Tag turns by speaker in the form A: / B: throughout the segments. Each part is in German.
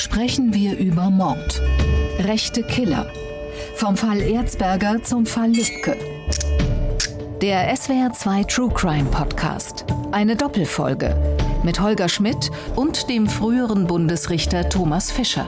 A: sprechen wir über Mord. Rechte Killer. Vom Fall Erzberger zum Fall Lübcke. Der SWR2 True Crime Podcast. Eine Doppelfolge mit Holger Schmidt und dem früheren Bundesrichter Thomas Fischer.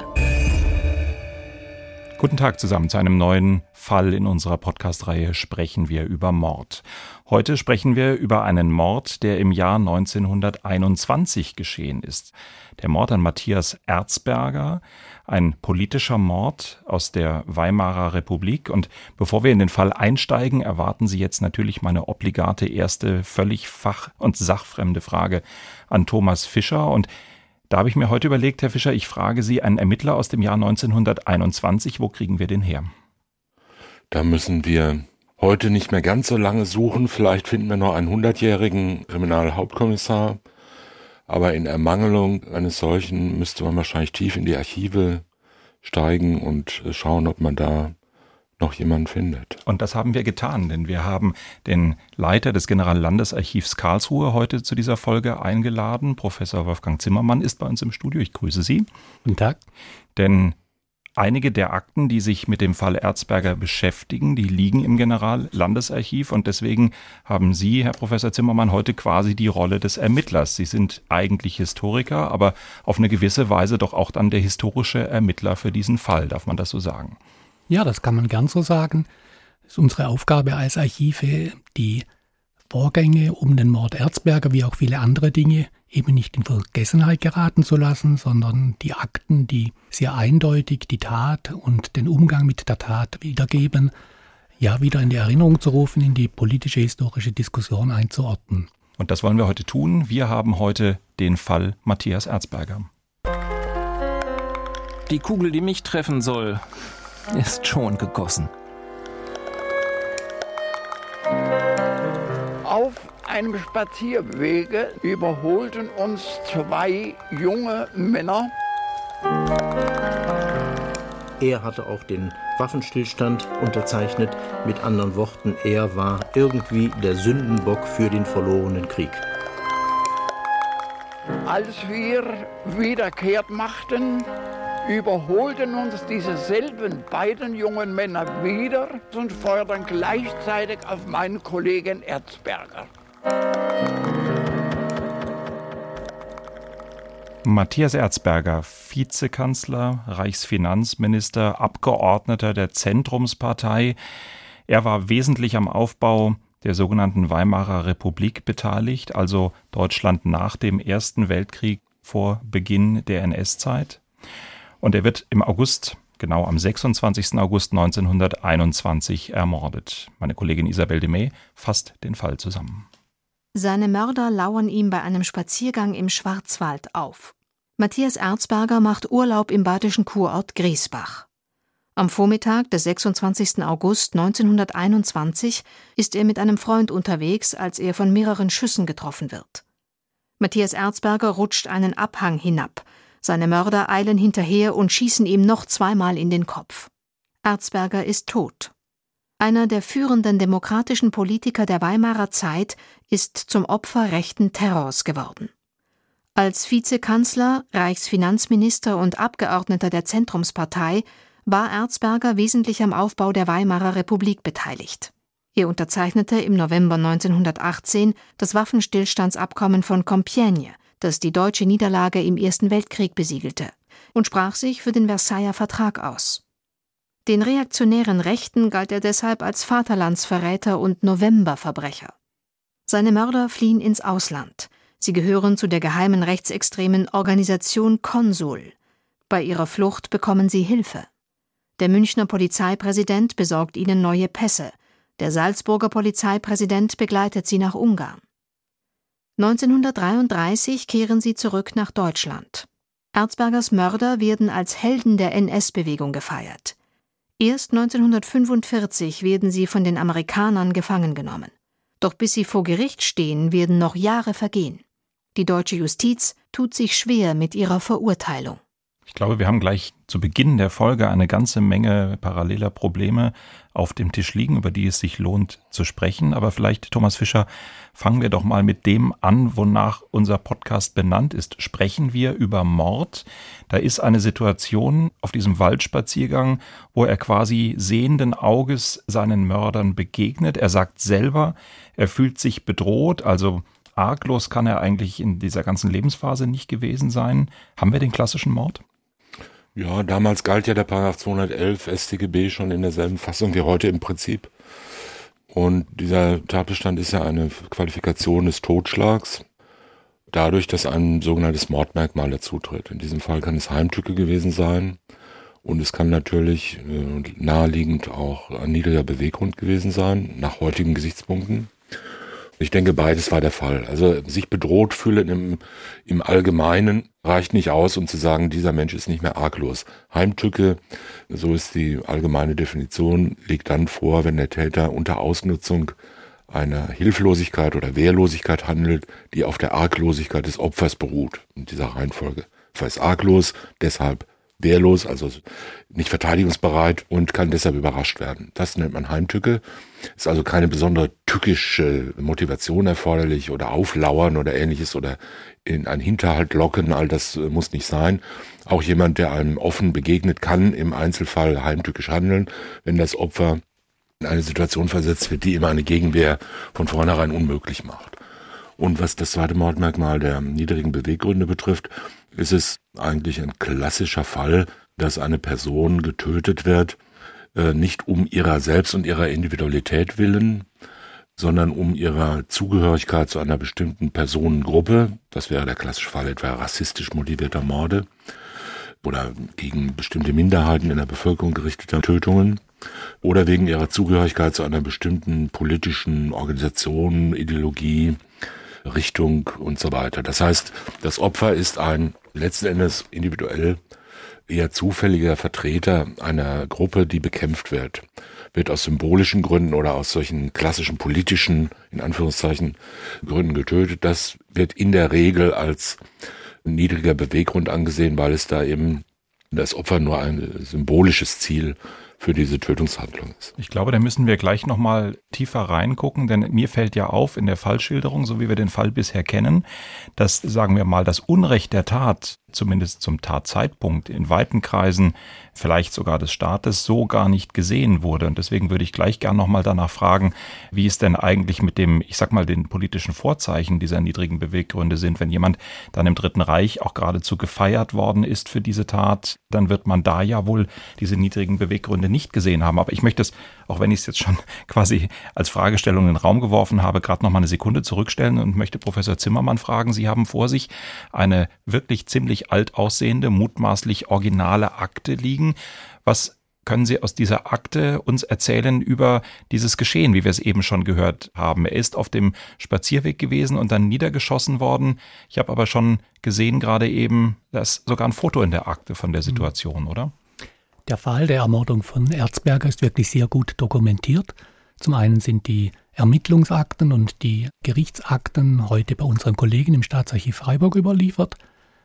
B: Guten Tag zusammen zu einem neuen Fall in unserer Podcast-Reihe sprechen wir über Mord. Heute sprechen wir über einen Mord, der im Jahr 1921 geschehen ist. Der Mord an Matthias Erzberger, ein politischer Mord aus der Weimarer Republik. Und bevor wir in den Fall einsteigen, erwarten Sie jetzt natürlich meine obligate erste, völlig fach- und sachfremde Frage an Thomas Fischer. Und da habe ich mir heute überlegt, Herr Fischer, ich frage Sie, einen Ermittler aus dem Jahr 1921, wo kriegen wir den her?
C: Da müssen wir heute nicht mehr ganz so lange suchen. Vielleicht finden wir noch einen hundertjährigen Kriminalhauptkommissar. Aber in Ermangelung eines solchen müsste man wahrscheinlich tief in die Archive steigen und schauen, ob man da noch jemanden findet.
B: Und das haben wir getan, denn wir haben den Leiter des Generallandesarchivs Karlsruhe heute zu dieser Folge eingeladen. Professor Wolfgang Zimmermann ist bei uns im Studio. Ich grüße Sie.
D: Guten Tag.
B: Denn Einige der Akten, die sich mit dem Fall Erzberger beschäftigen, die liegen im Generallandesarchiv und deswegen haben Sie, Herr Professor Zimmermann, heute quasi die Rolle des Ermittlers. Sie sind eigentlich Historiker, aber auf eine gewisse Weise doch auch dann der historische Ermittler für diesen Fall, darf man das so sagen?
D: Ja, das kann man gern so sagen. Es ist unsere Aufgabe als Archive, die Vorgänge um den Mord Erzberger wie auch viele andere Dinge eben nicht in Vergessenheit geraten zu lassen, sondern die Akten, die sehr eindeutig die Tat und den Umgang mit der Tat wiedergeben, ja wieder in die Erinnerung zu rufen, in die politische historische Diskussion einzuordnen.
B: Und das wollen wir heute tun. Wir haben heute den Fall Matthias Erzberger.
E: Die Kugel, die mich treffen soll, ist schon gegossen.
F: Auf einem Spazierwege überholten uns zwei junge Männer.
G: Er hatte auch den Waffenstillstand unterzeichnet. Mit anderen Worten, er war irgendwie der Sündenbock für den verlorenen Krieg.
F: Als wir wiederkehrt machten, überholten uns diese selben beiden jungen Männer wieder und feuerten gleichzeitig auf meinen Kollegen Erzberger.
B: Matthias Erzberger, Vizekanzler, Reichsfinanzminister, Abgeordneter der Zentrumspartei. Er war wesentlich am Aufbau der sogenannten Weimarer Republik beteiligt, also Deutschland nach dem Ersten Weltkrieg vor Beginn der NS-Zeit. Und er wird im August, genau am 26. August 1921 ermordet. Meine Kollegin Isabel Demey fasst den Fall zusammen.
H: Seine Mörder lauern ihm bei einem Spaziergang im Schwarzwald auf. Matthias Erzberger macht Urlaub im badischen Kurort Griesbach. Am Vormittag des 26. August 1921 ist er mit einem Freund unterwegs, als er von mehreren Schüssen getroffen wird. Matthias Erzberger rutscht einen Abhang hinab. Seine Mörder eilen hinterher und schießen ihm noch zweimal in den Kopf. Erzberger ist tot. Einer der führenden demokratischen Politiker der Weimarer Zeit ist zum Opfer rechten Terrors geworden. Als Vizekanzler, Reichsfinanzminister und Abgeordneter der Zentrumspartei war Erzberger wesentlich am Aufbau der Weimarer Republik beteiligt. Er unterzeichnete im November 1918 das Waffenstillstandsabkommen von Compiègne, das die deutsche Niederlage im Ersten Weltkrieg besiegelte, und sprach sich für den Versailler Vertrag aus. Den reaktionären Rechten galt er deshalb als Vaterlandsverräter und Novemberverbrecher. Seine Mörder fliehen ins Ausland. Sie gehören zu der geheimen rechtsextremen Organisation Konsul. Bei ihrer Flucht bekommen sie Hilfe. Der Münchner Polizeipräsident besorgt ihnen neue Pässe. Der Salzburger Polizeipräsident begleitet sie nach Ungarn. 1933 kehren sie zurück nach Deutschland. Erzbergers Mörder werden als Helden der NS-Bewegung gefeiert. Erst 1945 werden sie von den Amerikanern gefangen genommen. Doch bis sie vor Gericht stehen, werden noch Jahre vergehen. Die deutsche Justiz tut sich schwer mit ihrer Verurteilung.
B: Ich glaube, wir haben gleich zu Beginn der Folge eine ganze Menge paralleler Probleme auf dem Tisch liegen, über die es sich lohnt zu sprechen. Aber vielleicht, Thomas Fischer, fangen wir doch mal mit dem an, wonach unser Podcast benannt ist. Sprechen wir über Mord. Da ist eine Situation auf diesem Waldspaziergang, wo er quasi sehenden Auges seinen Mördern begegnet. Er sagt selber, er fühlt sich bedroht, also arglos kann er eigentlich in dieser ganzen Lebensphase nicht gewesen sein. Haben wir den klassischen Mord?
C: Ja, damals galt ja der Paragraph 211 StGB schon in derselben Fassung wie heute im Prinzip. Und dieser Tatbestand ist ja eine Qualifikation des Totschlags, dadurch, dass ein sogenanntes Mordmerkmal dazutritt. In diesem Fall kann es Heimtücke gewesen sein und es kann natürlich äh, naheliegend auch ein niedriger Beweggrund gewesen sein, nach heutigen Gesichtspunkten. Ich denke, beides war der Fall. Also sich bedroht fühlen im, im Allgemeinen reicht nicht aus, um zu sagen, dieser Mensch ist nicht mehr arglos. Heimtücke, so ist die allgemeine Definition, liegt dann vor, wenn der Täter unter Ausnutzung einer Hilflosigkeit oder Wehrlosigkeit handelt, die auf der Arglosigkeit des Opfers beruht. In dieser Reihenfolge. Opfer ist arglos, deshalb wehrlos, also nicht verteidigungsbereit und kann deshalb überrascht werden. Das nennt man Heimtücke. Ist also keine besondere tückische Motivation erforderlich oder auflauern oder ähnliches oder in einen Hinterhalt locken, all das muss nicht sein. Auch jemand, der einem offen begegnet, kann im Einzelfall heimtückisch handeln, wenn das Opfer in eine Situation versetzt wird, die immer eine Gegenwehr von vornherein unmöglich macht. Und was das zweite Mordmerkmal der niedrigen Beweggründe betrifft, ist es eigentlich ein klassischer Fall, dass eine Person getötet wird, äh, nicht um ihrer selbst und ihrer Individualität willen, sondern um ihrer Zugehörigkeit zu einer bestimmten Personengruppe, das wäre der klassische Fall etwa rassistisch motivierter Morde oder gegen bestimmte Minderheiten in der Bevölkerung gerichteter Tötungen oder wegen ihrer Zugehörigkeit zu einer bestimmten politischen Organisation, Ideologie, Richtung und so weiter. Das heißt, das Opfer ist ein letzten Endes individuell eher zufälliger Vertreter einer Gruppe, die bekämpft wird. Wird aus symbolischen Gründen oder aus solchen klassischen politischen, in Anführungszeichen, Gründen getötet. Das wird in der Regel als niedriger Beweggrund angesehen, weil es da eben das Opfer nur ein symbolisches Ziel für diese Tötungshandlung ist.
B: Ich glaube, da müssen wir gleich nochmal tiefer reingucken, denn mir fällt ja auf in der Fallschilderung, so wie wir den Fall bisher kennen, dass, sagen wir mal, das Unrecht der Tat zumindest zum Tatzeitpunkt in weiten Kreisen, vielleicht sogar des Staates, so gar nicht gesehen wurde. Und deswegen würde ich gleich gern nochmal danach fragen, wie es denn eigentlich mit dem, ich sag mal, den politischen Vorzeichen dieser niedrigen Beweggründe sind. Wenn jemand dann im Dritten Reich auch geradezu gefeiert worden ist für diese Tat, dann wird man da ja wohl diese niedrigen Beweggründe nicht gesehen haben. Aber ich möchte es, auch wenn ich es jetzt schon quasi als Fragestellung in den Raum geworfen habe, gerade noch mal eine Sekunde zurückstellen und möchte Professor Zimmermann fragen. Sie haben vor sich eine wirklich ziemlich alt aussehende, mutmaßlich originale Akte liegen. Was können Sie aus dieser Akte uns erzählen über dieses Geschehen, wie wir es eben schon gehört haben? Er ist auf dem Spazierweg gewesen und dann niedergeschossen worden. Ich habe aber schon gesehen gerade eben, da ist sogar ein Foto in der Akte von der Situation, oder?
D: Der Fall der Ermordung von Erzberger ist wirklich sehr gut dokumentiert. Zum einen sind die Ermittlungsakten und die Gerichtsakten heute bei unseren Kollegen im Staatsarchiv Freiburg überliefert.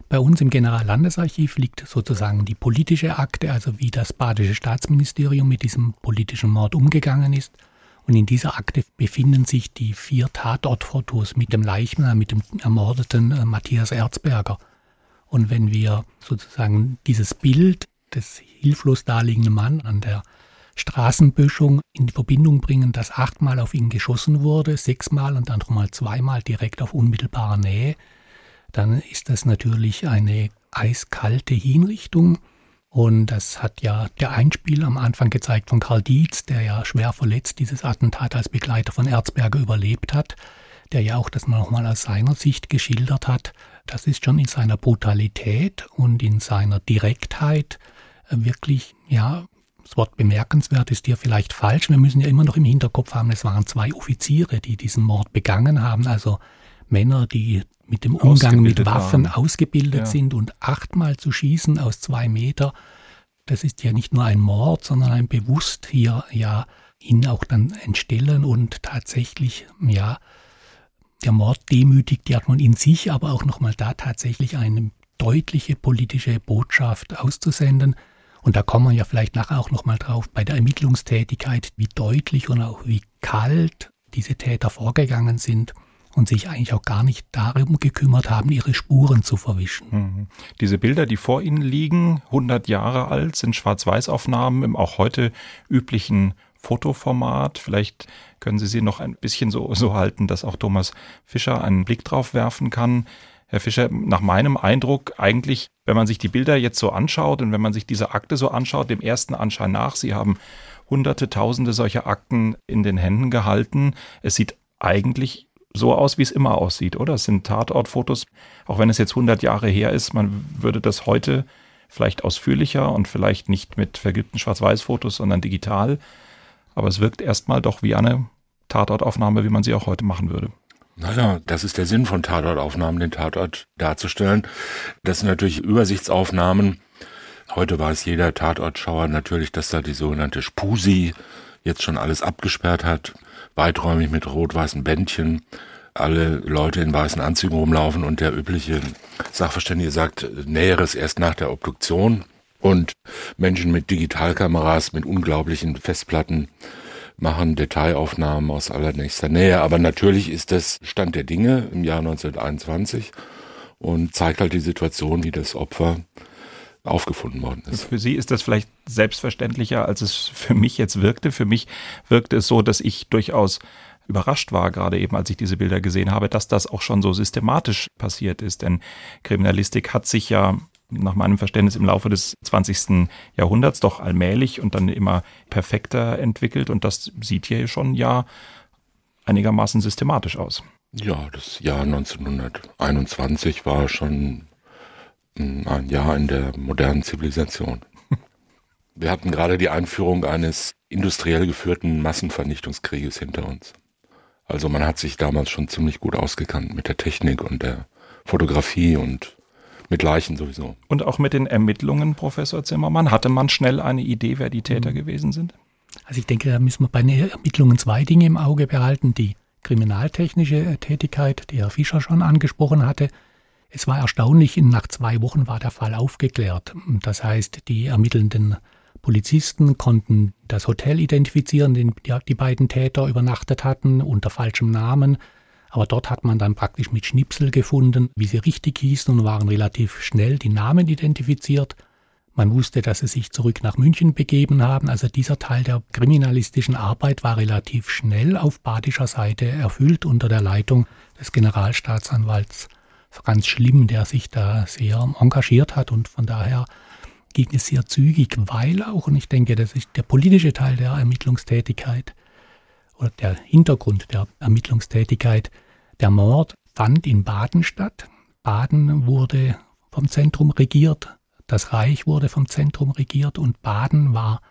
D: Bei uns im Generallandesarchiv liegt sozusagen die politische Akte, also wie das badische Staatsministerium mit diesem politischen Mord umgegangen ist. Und in dieser Akte befinden sich die vier Tatortfotos mit dem Leichnam, mit dem ermordeten äh, Matthias Erzberger. Und wenn wir sozusagen dieses Bild des hilflos daliegenden Mann an der Straßenböschung in Verbindung bringen, dass achtmal auf ihn geschossen wurde, sechsmal und dann nochmal zweimal direkt auf unmittelbarer Nähe, dann ist das natürlich eine eiskalte Hinrichtung. Und das hat ja der Einspiel am Anfang gezeigt von Karl Dietz, der ja schwer verletzt dieses Attentat als Begleiter von Erzberger überlebt hat, der ja auch das nochmal aus seiner Sicht geschildert hat. Das ist schon in seiner Brutalität und in seiner Direktheit wirklich, ja, das Wort bemerkenswert ist hier vielleicht falsch. Wir müssen ja immer noch im Hinterkopf haben, es waren zwei Offiziere, die diesen Mord begangen haben, also Männer, die mit dem Umgang mit Waffen haben. ausgebildet ja. sind und achtmal zu schießen aus zwei Meter, das ist ja nicht nur ein Mord, sondern ein bewusst hier ja ihn auch dann entstellen und tatsächlich ja der Mord demütigt ja man in sich, aber auch nochmal da tatsächlich eine deutliche politische Botschaft auszusenden. Und da kommen wir ja vielleicht nachher auch nochmal drauf bei der Ermittlungstätigkeit, wie deutlich und auch wie kalt diese Täter vorgegangen sind und sich eigentlich auch gar nicht darum gekümmert haben, ihre Spuren zu verwischen.
B: Mhm. Diese Bilder, die vor Ihnen liegen, 100 Jahre alt, sind Schwarz-Weiß-Aufnahmen im auch heute üblichen Fotoformat. Vielleicht können Sie sie noch ein bisschen so, so halten, dass auch Thomas Fischer einen Blick drauf werfen kann. Herr Fischer, nach meinem Eindruck eigentlich, wenn man sich die Bilder jetzt so anschaut und wenn man sich diese Akte so anschaut, dem ersten Anschein nach, Sie haben hunderte, tausende solcher Akten in den Händen gehalten. Es sieht eigentlich so aus, wie es immer aussieht, oder? Es sind Tatortfotos, auch wenn es jetzt 100 Jahre her ist, man würde das heute vielleicht ausführlicher und vielleicht nicht mit vergilbten Schwarz-Weiß-Fotos, sondern digital. Aber es wirkt erstmal doch wie eine Tatortaufnahme, wie man sie auch heute machen würde.
C: Naja, das ist der Sinn von Tatortaufnahmen, den Tatort darzustellen. Das sind natürlich Übersichtsaufnahmen. Heute weiß jeder Tatortschauer natürlich, dass da die sogenannte Spusi jetzt schon alles abgesperrt hat, weiträumig mit rot-weißen Bändchen, alle Leute in weißen Anzügen rumlaufen und der übliche Sachverständige sagt Näheres erst nach der Obduktion und Menschen mit Digitalkameras, mit unglaublichen Festplatten machen Detailaufnahmen aus allernächster Nähe. Aber natürlich ist das Stand der Dinge im Jahr 1921 und zeigt halt die Situation, wie das Opfer aufgefunden worden ist.
B: Für Sie ist das vielleicht selbstverständlicher, als es für mich jetzt wirkte. Für mich wirkte es so, dass ich durchaus überrascht war, gerade eben als ich diese Bilder gesehen habe, dass das auch schon so systematisch passiert ist. Denn Kriminalistik hat sich ja nach meinem Verständnis im Laufe des 20. Jahrhunderts doch allmählich und dann immer perfekter entwickelt. Und das sieht hier schon ja einigermaßen systematisch aus.
C: Ja, das Jahr 1921 war schon ein Jahr in der modernen Zivilisation. Wir hatten gerade die Einführung eines industriell geführten Massenvernichtungskrieges hinter uns. Also man hat sich damals schon ziemlich gut ausgekannt mit der Technik und der Fotografie und mit Leichen sowieso.
B: Und auch mit den Ermittlungen, Professor Zimmermann, hatte man schnell eine Idee, wer die Täter mhm. gewesen sind?
D: Also ich denke, da müssen wir bei den Ermittlungen zwei Dinge im Auge behalten. Die kriminaltechnische Tätigkeit, die Herr Fischer schon angesprochen hatte, es war erstaunlich, nach zwei Wochen war der Fall aufgeklärt. Das heißt, die ermittelnden Polizisten konnten das Hotel identifizieren, in dem die beiden Täter übernachtet hatten, unter falschem Namen. Aber dort hat man dann praktisch mit Schnipsel gefunden, wie sie richtig hießen und waren relativ schnell die Namen identifiziert. Man wusste, dass sie sich zurück nach München begeben haben. Also dieser Teil der kriminalistischen Arbeit war relativ schnell auf badischer Seite erfüllt unter der Leitung des Generalstaatsanwalts Franz Schlimm, der sich da sehr engagiert hat und von daher ging es sehr zügig, weil auch, und ich denke, das ist der politische Teil der Ermittlungstätigkeit oder der Hintergrund der Ermittlungstätigkeit, der Mord fand in Baden statt. Baden wurde vom Zentrum regiert, das Reich wurde vom Zentrum regiert und Baden war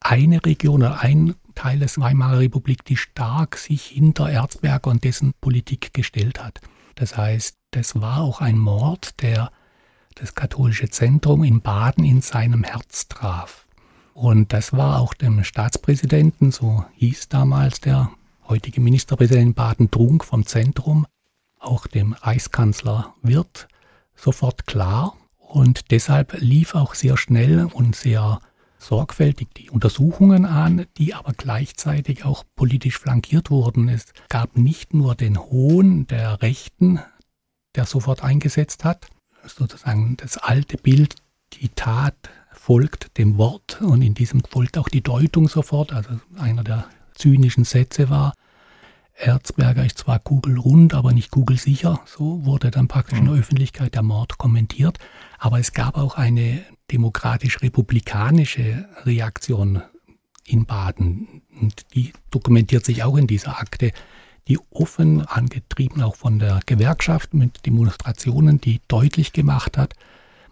D: eine Region oder ein Teil des Weimarer Republik, die stark sich hinter Erzberger und dessen Politik gestellt hat. Das heißt, das war auch ein Mord, der das katholische Zentrum in Baden in seinem Herz traf. Und das war auch dem Staatspräsidenten, so hieß damals der heutige Ministerpräsident Baden-Trunk vom Zentrum, auch dem Reichskanzler Wirth, sofort klar. Und deshalb lief auch sehr schnell und sehr sorgfältig die Untersuchungen an, die aber gleichzeitig auch politisch flankiert wurden. Es gab nicht nur den Hohn der Rechten, der sofort eingesetzt hat, sozusagen das alte Bild, die Tat folgt dem Wort und in diesem folgt auch die Deutung sofort. Also einer der zynischen Sätze war, Erzberger ist zwar kugelrund, aber nicht kugelsicher. So wurde dann praktisch in der mhm. Öffentlichkeit der Mord kommentiert. Aber es gab auch eine demokratisch-republikanische Reaktion in Baden. Und die dokumentiert sich auch in dieser Akte, die offen angetrieben auch von der Gewerkschaft mit Demonstrationen, die deutlich gemacht hat,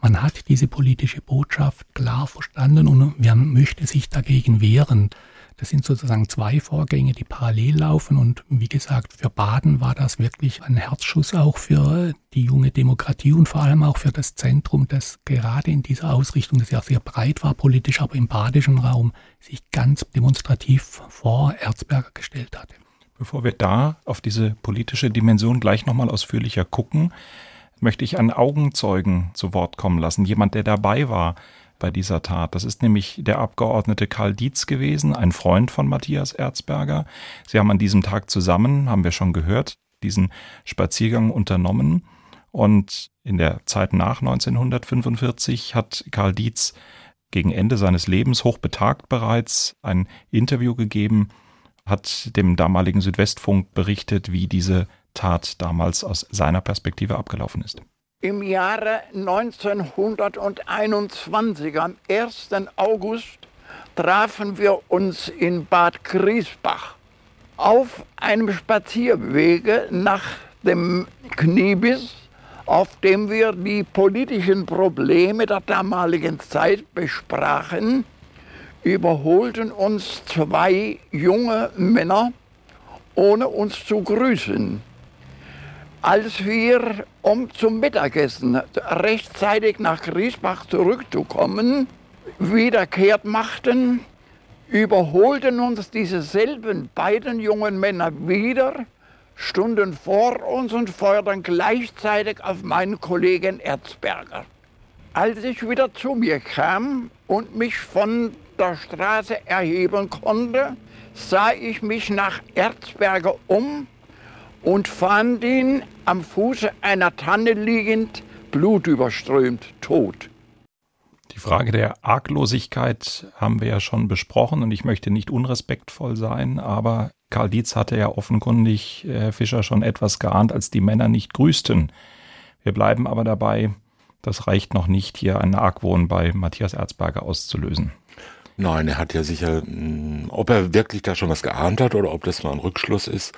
D: man hat diese politische Botschaft klar verstanden und man möchte sich dagegen wehren. Das sind sozusagen zwei Vorgänge, die parallel laufen. Und wie gesagt, für Baden war das wirklich ein Herzschuss auch für die junge Demokratie und vor allem auch für das Zentrum, das gerade in dieser Ausrichtung, das ja sehr breit war politisch, aber im badischen Raum sich ganz demonstrativ vor Erzberger gestellt hatte.
B: Bevor wir da auf diese politische Dimension gleich nochmal ausführlicher gucken, möchte ich einen Augenzeugen zu Wort kommen lassen, jemand, der dabei war bei dieser Tat. Das ist nämlich der Abgeordnete Karl Dietz gewesen, ein Freund von Matthias Erzberger. Sie haben an diesem Tag zusammen, haben wir schon gehört, diesen Spaziergang unternommen. Und in der Zeit nach 1945 hat Karl Dietz gegen Ende seines Lebens, hochbetagt bereits, ein Interview gegeben, hat dem damaligen Südwestfunk berichtet, wie diese Tat damals aus seiner Perspektive abgelaufen ist.
F: Im Jahre 1921, am 1. August, trafen wir uns in Bad Griesbach auf einem Spazierwege nach dem Kniebiss, auf dem wir die politischen Probleme der damaligen Zeit besprachen, überholten uns zwei junge Männer, ohne uns zu grüßen. Als wir, um zum Mittagessen rechtzeitig nach Griesbach zurückzukommen, wiederkehrt machten, überholten uns dieselben beiden jungen Männer wieder, stunden vor uns und feuerten gleichzeitig auf meinen Kollegen Erzberger. Als ich wieder zu mir kam und mich von der Straße erheben konnte, sah ich mich nach Erzberger um und fand ihn am Fuße einer Tanne liegend, blutüberströmt, tot.
B: Die Frage der Arglosigkeit haben wir ja schon besprochen und ich möchte nicht unrespektvoll sein, aber Karl Dietz hatte ja offenkundig, Herr Fischer, schon etwas geahnt, als die Männer nicht grüßten. Wir bleiben aber dabei, das reicht noch nicht, hier einen Argwohn bei Matthias Erzberger auszulösen.
C: Nein, er hat ja sicher, hm, ob er wirklich da schon was geahnt hat oder ob das nur ein Rückschluss ist,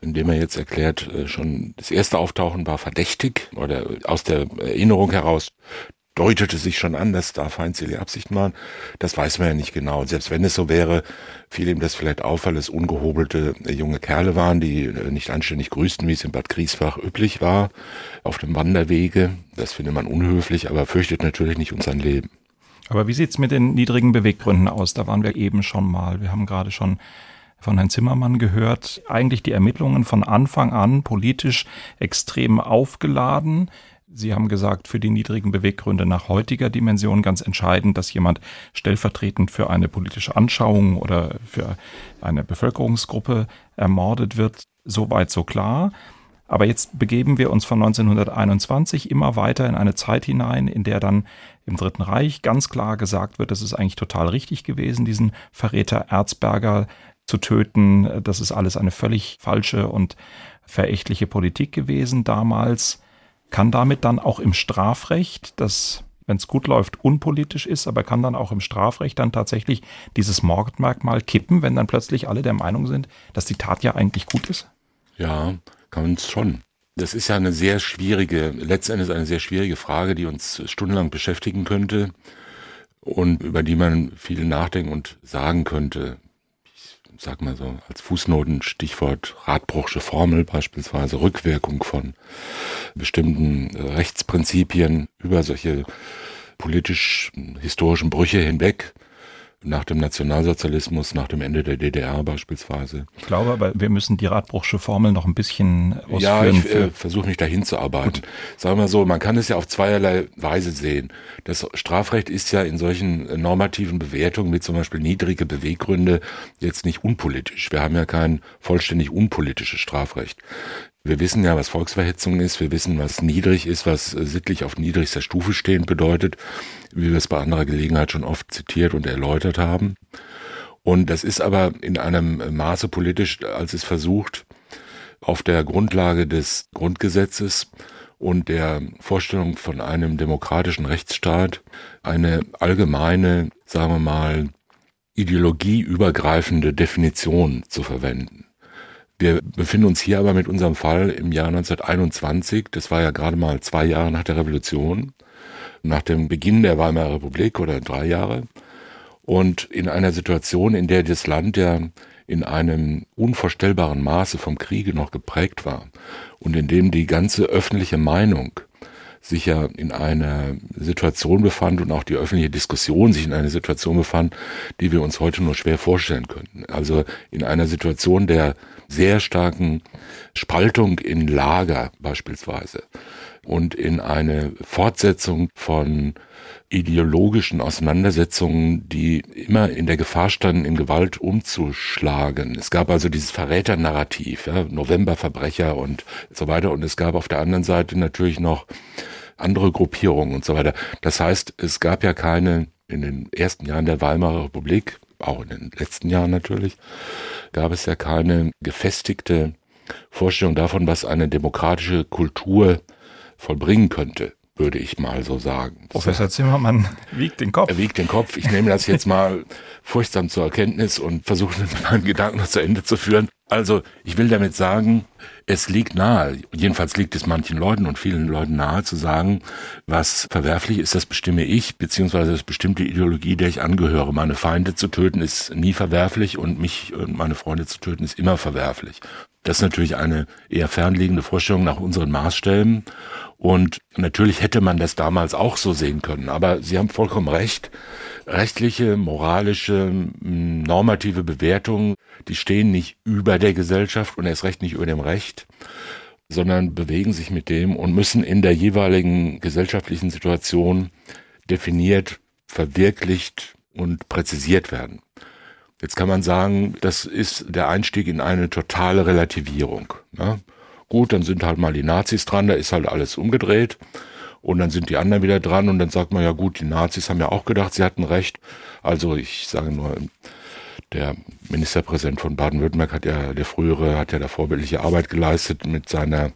C: indem er jetzt erklärt, äh, schon das erste Auftauchen war verdächtig oder aus der Erinnerung heraus deutete sich schon an, dass da feindselige Absichten waren. Das weiß man ja nicht genau. Und selbst wenn es so wäre, fiel ihm das vielleicht auf, weil es ungehobelte äh, junge Kerle waren, die äh, nicht anständig grüßten, wie es in Bad Griesbach üblich war, auf dem Wanderwege. Das findet man unhöflich, aber fürchtet natürlich nicht um sein Leben.
B: Aber wie sieht's mit den niedrigen Beweggründen aus? Da waren wir eben schon mal. Wir haben gerade schon von Herrn Zimmermann gehört, eigentlich die Ermittlungen von Anfang an politisch extrem aufgeladen. Sie haben gesagt, für die niedrigen Beweggründe nach heutiger Dimension ganz entscheidend, dass jemand stellvertretend für eine politische Anschauung oder für eine Bevölkerungsgruppe ermordet wird. Soweit so klar. Aber jetzt begeben wir uns von 1921 immer weiter in eine Zeit hinein, in der dann im Dritten Reich ganz klar gesagt wird, das ist eigentlich total richtig gewesen, diesen Verräter Erzberger zu töten. Das ist alles eine völlig falsche und verächtliche Politik gewesen damals. Kann damit dann auch im Strafrecht, das, wenn es gut läuft, unpolitisch ist, aber kann dann auch im Strafrecht dann tatsächlich dieses Mordmerkmal kippen, wenn dann plötzlich alle der Meinung sind, dass die Tat ja eigentlich gut ist?
C: Ja, es schon. Das ist ja eine sehr schwierige, letztendlich eine sehr schwierige Frage, die uns stundenlang beschäftigen könnte und über die man viel nachdenken und sagen könnte sag mal so, als Fußnoten Stichwort Radbruchsche Formel beispielsweise, Rückwirkung von bestimmten äh, Rechtsprinzipien über solche politisch-historischen Brüche hinweg nach dem Nationalsozialismus, nach dem Ende der DDR beispielsweise.
B: Ich glaube aber, wir müssen die Radbruchsche Formel noch ein bisschen
C: ausführen. Ja, ich äh, versuche mich dahin zu arbeiten. Gut. Sagen wir so, man kann es ja auf zweierlei Weise sehen. Das Strafrecht ist ja in solchen normativen Bewertungen wie zum Beispiel niedrige Beweggründe jetzt nicht unpolitisch. Wir haben ja kein vollständig unpolitisches Strafrecht. Wir wissen ja, was Volksverhetzung ist. Wir wissen, was niedrig ist, was sittlich auf niedrigster Stufe stehend bedeutet, wie wir es bei anderer Gelegenheit schon oft zitiert und erläutert haben. Und das ist aber in einem Maße politisch, als es versucht, auf der Grundlage des Grundgesetzes und der Vorstellung von einem demokratischen Rechtsstaat eine allgemeine, sagen wir mal, ideologieübergreifende Definition zu verwenden. Wir befinden uns hier aber mit unserem Fall im Jahr 1921. Das war ja gerade mal zwei Jahre nach der Revolution, nach dem Beginn der Weimarer Republik oder drei Jahre. Und in einer Situation, in der das Land ja in einem unvorstellbaren Maße vom Kriege noch geprägt war und in dem die ganze öffentliche Meinung sich ja in einer Situation befand und auch die öffentliche Diskussion sich in einer Situation befand, die wir uns heute nur schwer vorstellen könnten. Also in einer Situation der sehr starken Spaltung in Lager beispielsweise. Und in eine Fortsetzung von ideologischen Auseinandersetzungen, die immer in der Gefahr standen, in Gewalt umzuschlagen. Es gab also dieses Verräternarrativ, ja, Novemberverbrecher und so weiter. Und es gab auf der anderen Seite natürlich noch andere Gruppierungen und so weiter. Das heißt, es gab ja keine, in den ersten Jahren der Weimarer Republik, auch in den letzten Jahren natürlich, gab es ja keine gefestigte Vorstellung davon, was eine demokratische Kultur vollbringen könnte würde ich mal so sagen.
B: Professor Zimmermann wiegt den Kopf.
C: Er wiegt den Kopf. Ich nehme das jetzt mal furchtsam zur Erkenntnis und versuche meinen Gedanken noch zu Ende zu führen. Also, ich will damit sagen, es liegt nahe, jedenfalls liegt es manchen Leuten und vielen Leuten nahe zu sagen, was verwerflich ist, das bestimme ich, beziehungsweise das bestimmte Ideologie, der ich angehöre. Meine Feinde zu töten ist nie verwerflich und mich und meine Freunde zu töten ist immer verwerflich. Das ist natürlich eine eher fernliegende Vorstellung nach unseren Maßstäben. Und natürlich hätte man das damals auch so sehen können. Aber Sie haben vollkommen recht. Rechtliche, moralische, normative Bewertungen, die stehen nicht über der Gesellschaft und erst recht nicht über dem Recht, sondern bewegen sich mit dem und müssen in der jeweiligen gesellschaftlichen Situation definiert, verwirklicht und präzisiert werden. Jetzt kann man sagen, das ist der Einstieg in eine totale Relativierung. Ne? Gut, dann sind halt mal die Nazis dran, da ist halt alles umgedreht. Und dann sind die anderen wieder dran und dann sagt man ja gut, die Nazis haben ja auch gedacht, sie hatten recht. Also ich sage nur, der Ministerpräsident von Baden-Württemberg hat ja, der frühere, hat ja da vorbildliche Arbeit geleistet mit seiner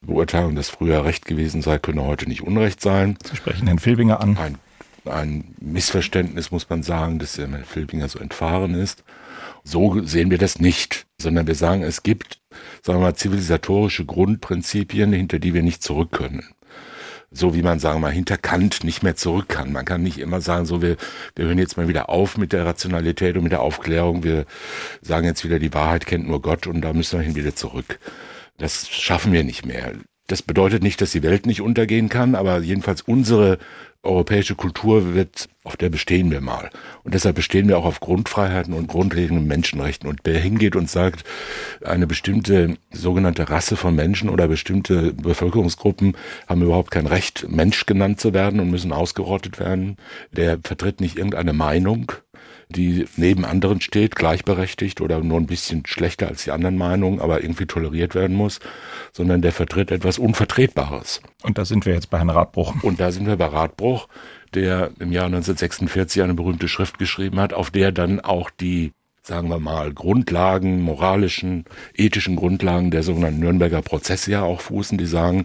C: Beurteilung, dass früher Recht gewesen sei, könne heute nicht Unrecht sein.
B: Sie sprechen Herrn Filbinger an.
C: Ein, ein Missverständnis muss man sagen, dass der Herr Filbinger so entfahren ist. So sehen wir das nicht, sondern wir sagen, es gibt, sagen wir mal, zivilisatorische Grundprinzipien, hinter die wir nicht zurück können. So wie man, sagen wir mal, hinter Kant nicht mehr zurück kann. Man kann nicht immer sagen, so, wir, wir hören jetzt mal wieder auf mit der Rationalität und mit der Aufklärung. Wir sagen jetzt wieder, die Wahrheit kennt nur Gott und da müssen wir hin wieder zurück. Das schaffen wir nicht mehr. Das bedeutet nicht, dass die Welt nicht untergehen kann, aber jedenfalls unsere europäische Kultur wird, auf der bestehen wir mal. Und deshalb bestehen wir auch auf Grundfreiheiten und grundlegenden Menschenrechten. Und wer hingeht und sagt, eine bestimmte sogenannte Rasse von Menschen oder bestimmte Bevölkerungsgruppen haben überhaupt kein Recht, Mensch genannt zu werden und müssen ausgerottet werden, der vertritt nicht irgendeine Meinung, die neben anderen steht, gleichberechtigt oder nur ein bisschen schlechter als die anderen Meinungen, aber irgendwie toleriert werden muss, sondern der vertritt etwas Unvertretbares.
B: Und da sind wir jetzt bei Herrn Radbruch.
C: Und da sind wir bei Radbruch, der im Jahr 1946 eine berühmte Schrift geschrieben hat, auf der dann auch die sagen wir mal, Grundlagen, moralischen, ethischen Grundlagen der sogenannten Nürnberger Prozesse ja auch fußen, die sagen,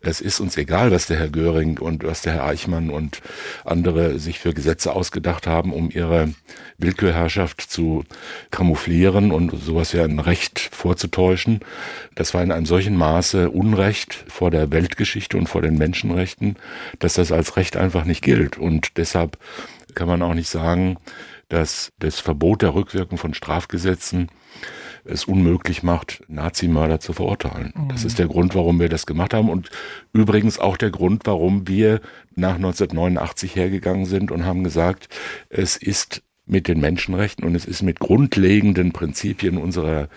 C: es ist uns egal, was der Herr Göring und was der Herr Eichmann und andere sich für Gesetze ausgedacht haben, um ihre Willkürherrschaft zu kamouflieren und sowas wie ein Recht vorzutäuschen. Das war in einem solchen Maße Unrecht vor der Weltgeschichte und vor den Menschenrechten, dass das als Recht einfach nicht gilt. Und deshalb kann man auch nicht sagen, dass das Verbot der Rückwirkung von Strafgesetzen es unmöglich macht, Nazimörder zu verurteilen. Mhm. Das ist der Grund, warum wir das gemacht haben und übrigens auch der Grund, warum wir nach 1989 hergegangen sind und haben gesagt, es ist mit den Menschenrechten und es ist mit grundlegenden Prinzipien unserer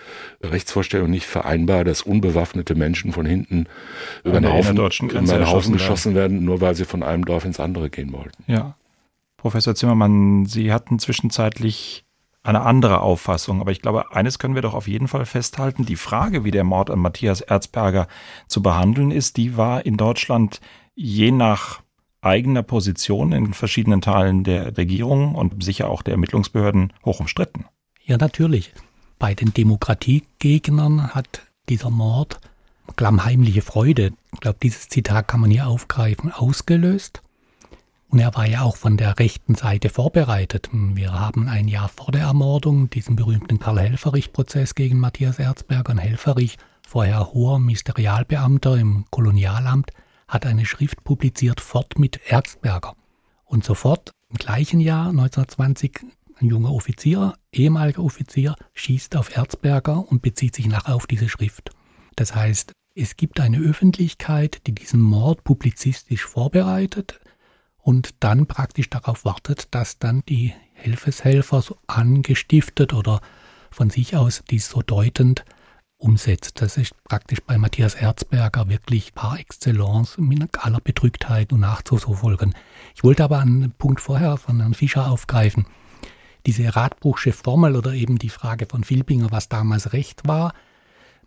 C: Rechtsvorstellung nicht vereinbar, dass unbewaffnete Menschen von hinten über einen Haufen, über einen Haufen geschossen werden, nur weil sie von einem Dorf ins andere gehen wollten.
B: Ja. Professor Zimmermann, Sie hatten zwischenzeitlich eine andere Auffassung, aber ich glaube, eines können wir doch auf jeden Fall festhalten. Die Frage, wie der Mord an Matthias Erzberger zu behandeln ist, die war in Deutschland je nach eigener Position in verschiedenen Teilen der Regierung und sicher auch der Ermittlungsbehörden hoch umstritten.
D: Ja, natürlich. Bei den Demokratiegegnern hat dieser Mord klammheimliche Freude, ich glaube, dieses Zitat kann man hier aufgreifen, ausgelöst. Und er war ja auch von der rechten Seite vorbereitet. Wir haben ein Jahr vor der Ermordung diesen berühmten Karl-Helferich-Prozess gegen Matthias Erzberger. Und Helferich, vorher hoher Ministerialbeamter im Kolonialamt, hat eine Schrift publiziert, Fort mit Erzberger. Und sofort im gleichen Jahr, 1920, ein junger Offizier, ehemaliger Offizier, schießt auf Erzberger und bezieht sich nachher auf diese Schrift. Das heißt, es gibt eine Öffentlichkeit, die diesen Mord publizistisch vorbereitet und dann praktisch darauf wartet, dass dann die Hilfeshelfer so angestiftet oder von sich aus dies so deutend umsetzt. Das ist praktisch bei Matthias Erzberger wirklich par excellence mit aller Bedrücktheit und nachzuverfolgen. Ich wollte aber einen Punkt vorher von Herrn Fischer aufgreifen. Diese Radbruchsche Formel oder eben die Frage von Filbinger, was damals Recht war,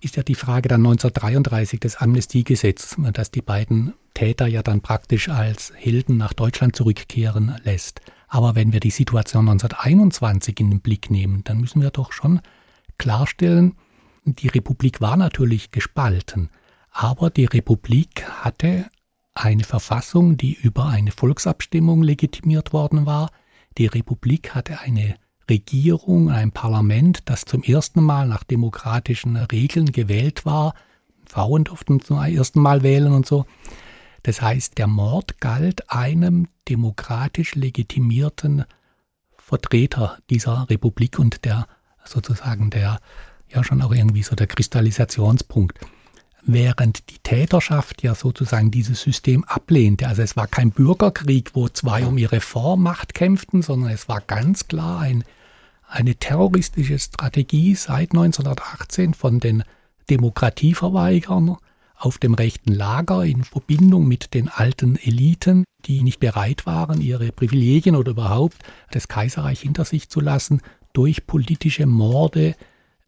D: ist ja die Frage dann 1933 des Amnestiegesetzes, dass die beiden Täter ja dann praktisch als Helden nach Deutschland zurückkehren lässt. Aber wenn wir die Situation 1921 in den Blick nehmen, dann müssen wir doch schon klarstellen, die Republik war natürlich gespalten, aber die Republik hatte eine Verfassung, die über eine Volksabstimmung legitimiert worden war. Die Republik hatte eine Regierung, ein Parlament, das zum ersten Mal nach demokratischen Regeln gewählt war. Frauen durften zum ersten Mal wählen und so. Das heißt, der Mord galt einem demokratisch legitimierten Vertreter dieser Republik und der sozusagen der ja schon auch irgendwie so der Kristallisationspunkt. Während die Täterschaft ja sozusagen dieses System ablehnte. Also es war kein Bürgerkrieg, wo zwei um ihre Vormacht kämpften, sondern es war ganz klar ein, eine terroristische Strategie seit 1918 von den Demokratieverweigern auf dem rechten Lager in Verbindung mit den alten Eliten, die nicht bereit waren, ihre Privilegien oder überhaupt das Kaiserreich hinter sich zu lassen, durch politische Morde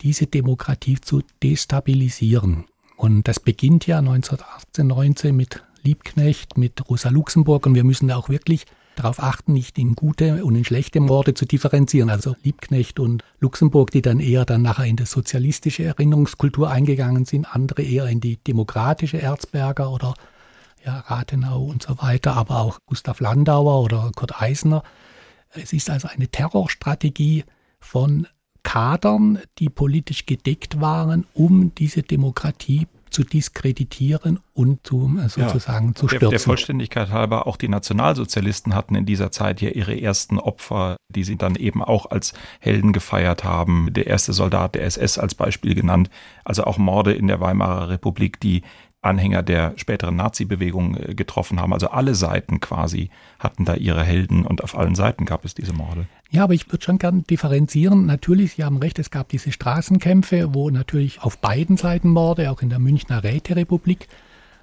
D: diese Demokratie zu destabilisieren. Und das beginnt ja 1918, 19 mit Liebknecht, mit Rosa Luxemburg und wir müssen da auch wirklich darauf achten, nicht in gute und in schlechte Morde zu differenzieren. Also Liebknecht und Luxemburg, die dann eher dann nachher in die sozialistische Erinnerungskultur eingegangen sind, andere eher in die demokratische Erzberger oder ja, Rathenau und so weiter, aber auch Gustav Landauer oder Kurt Eisner. Es ist also eine Terrorstrategie von Kadern, die politisch gedeckt waren, um diese Demokratie zu diskreditieren und zu, äh, sozusagen ja, zu stürzen. Der,
B: der, Vollständigkeit halber, auch die Nationalsozialisten hatten in dieser Zeit ja ihre ersten Opfer, die sie dann eben auch als Helden gefeiert haben. Der erste Soldat der SS als Beispiel genannt. Also auch Morde in der Weimarer Republik, die Anhänger der späteren Nazi-Bewegung äh, getroffen haben. Also alle Seiten quasi hatten da ihre Helden und auf allen Seiten gab es diese Morde.
D: Ja, aber ich würde schon gern differenzieren. Natürlich, Sie haben recht, es gab diese Straßenkämpfe, wo natürlich auf beiden Seiten Morde, auch in der Münchner Räterepublik.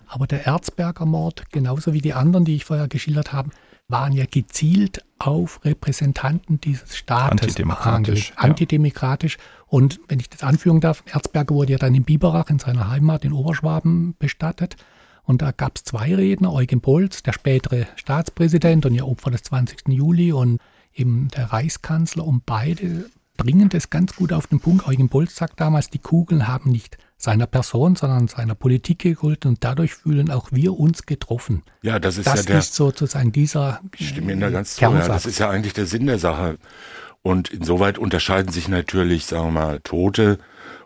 D: Aber der Erzberger Mord, genauso wie die anderen, die ich vorher geschildert habe, waren ja gezielt auf Repräsentanten dieses Staates
B: antidemokratisch.
D: Ja. Antidemokratisch. Und wenn ich das anführen darf, Erzberger wurde ja dann in Biberach in seiner Heimat in Oberschwaben bestattet. Und da gab es zwei Redner, Eugen Bolz, der spätere Staatspräsident und ihr Opfer des 20. Juli und eben der Reichskanzler. Und beide bringen das ganz gut auf den Punkt. Eugen Bolz sagt damals, die Kugeln haben nicht seiner Person, sondern seiner Politik gegolten und dadurch fühlen auch wir uns getroffen.
C: Ja, das ist
D: das
C: ja der.
D: ist sozusagen dieser.
C: Ich stimme Ihnen da ganz zu. Ja, das ist ja eigentlich der Sinn der Sache. Und insoweit unterscheiden sich natürlich, sagen wir mal, Tote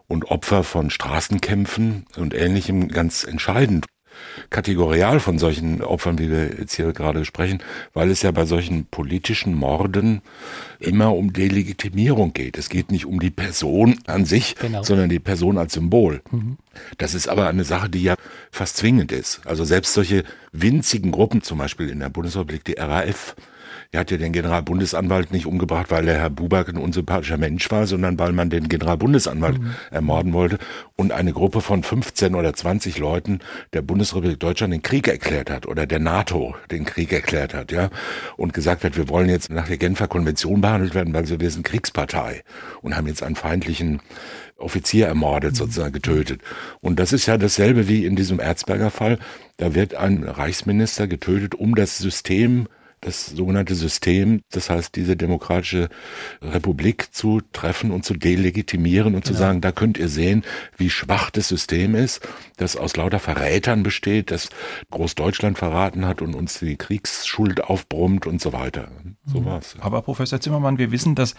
C: und Opfer von Straßenkämpfen und Ähnlichem ganz entscheidend kategorial von solchen Opfern, wie wir jetzt hier gerade sprechen, weil es ja bei solchen politischen Morden immer um Delegitimierung geht. Es geht nicht um die Person an sich, genau. sondern die Person als Symbol. Mhm. Das ist aber eine Sache, die ja fast zwingend ist. Also selbst solche winzigen Gruppen, zum Beispiel in der Bundesrepublik die RAF, er hat ja den Generalbundesanwalt nicht umgebracht, weil der Herr Buback ein unsympathischer Mensch war, sondern weil man den Generalbundesanwalt mhm. ermorden wollte und eine Gruppe von 15 oder 20 Leuten der Bundesrepublik Deutschland den Krieg erklärt hat oder der NATO den Krieg erklärt hat, ja, und gesagt hat, wir wollen jetzt nach der Genfer Konvention behandelt werden, weil wir sind Kriegspartei und haben jetzt einen feindlichen Offizier ermordet, mhm. sozusagen getötet. Und das ist ja dasselbe wie in diesem Erzberger Fall. Da wird ein Reichsminister getötet, um das System das sogenannte System, das heißt diese demokratische Republik zu treffen und zu delegitimieren und genau. zu sagen, da könnt ihr sehen, wie schwach das System ist, das aus lauter Verrätern besteht, das Großdeutschland verraten hat und uns die Kriegsschuld aufbrummt und so weiter. So mhm. war's.
B: Aber Professor Zimmermann, wir wissen, dass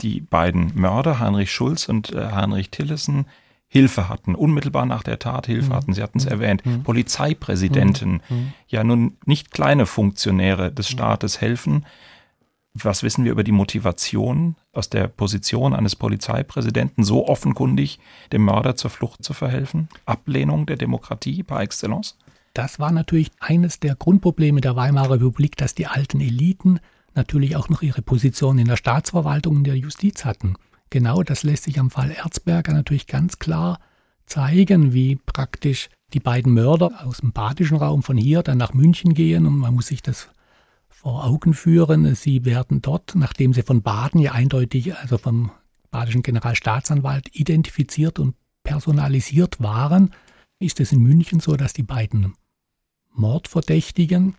B: die beiden Mörder, Heinrich Schulz und äh, Heinrich Tillesen, Hilfe hatten, unmittelbar nach der Tat Hilfe mhm. hatten. Sie hatten es mhm. erwähnt. Mhm. Polizeipräsidenten, mhm. mhm. ja nun nicht kleine Funktionäre des mhm. Staates helfen. Was wissen wir über die Motivation aus der Position eines Polizeipräsidenten, so offenkundig dem Mörder zur Flucht zu verhelfen? Ablehnung der Demokratie par excellence?
D: Das war natürlich eines der Grundprobleme der Weimarer Republik, dass die alten Eliten natürlich auch noch ihre Position in der Staatsverwaltung und der Justiz hatten. Genau das lässt sich am Fall Erzberger natürlich ganz klar zeigen, wie praktisch die beiden Mörder aus dem badischen Raum von hier dann nach München gehen und man muss sich das vor Augen führen. Sie werden dort, nachdem sie von Baden ja eindeutig, also vom badischen Generalstaatsanwalt identifiziert und personalisiert waren, ist es in München so, dass die beiden Mordverdächtigen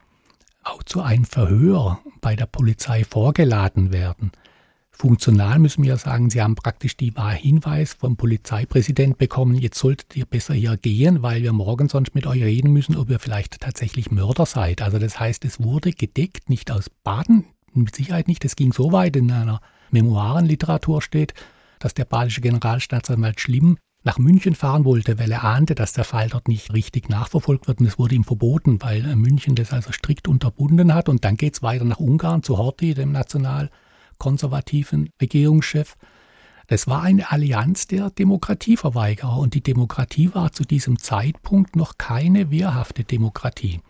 D: auch zu einem Verhör bei der Polizei vorgeladen werden. Funktional müssen wir sagen, Sie haben praktisch die Hinweis vom Polizeipräsident bekommen, jetzt solltet ihr besser hier gehen, weil wir morgen sonst mit euch reden müssen, ob ihr vielleicht tatsächlich Mörder seid. Also das heißt, es wurde gedeckt, nicht aus Baden, mit Sicherheit nicht. Es ging so weit in einer Memoirenliteratur steht, dass der badische Generalstaatsanwalt Schlimm nach München fahren wollte, weil er ahnte, dass der Fall dort nicht richtig nachverfolgt wird. Und es wurde ihm verboten, weil München das also strikt unterbunden hat. Und dann geht es weiter nach Ungarn zu Horthy, dem nationalkonservativen Regierungschef. Das war eine Allianz der Demokratieverweigerer. Und die Demokratie war zu diesem Zeitpunkt noch keine wehrhafte Demokratie.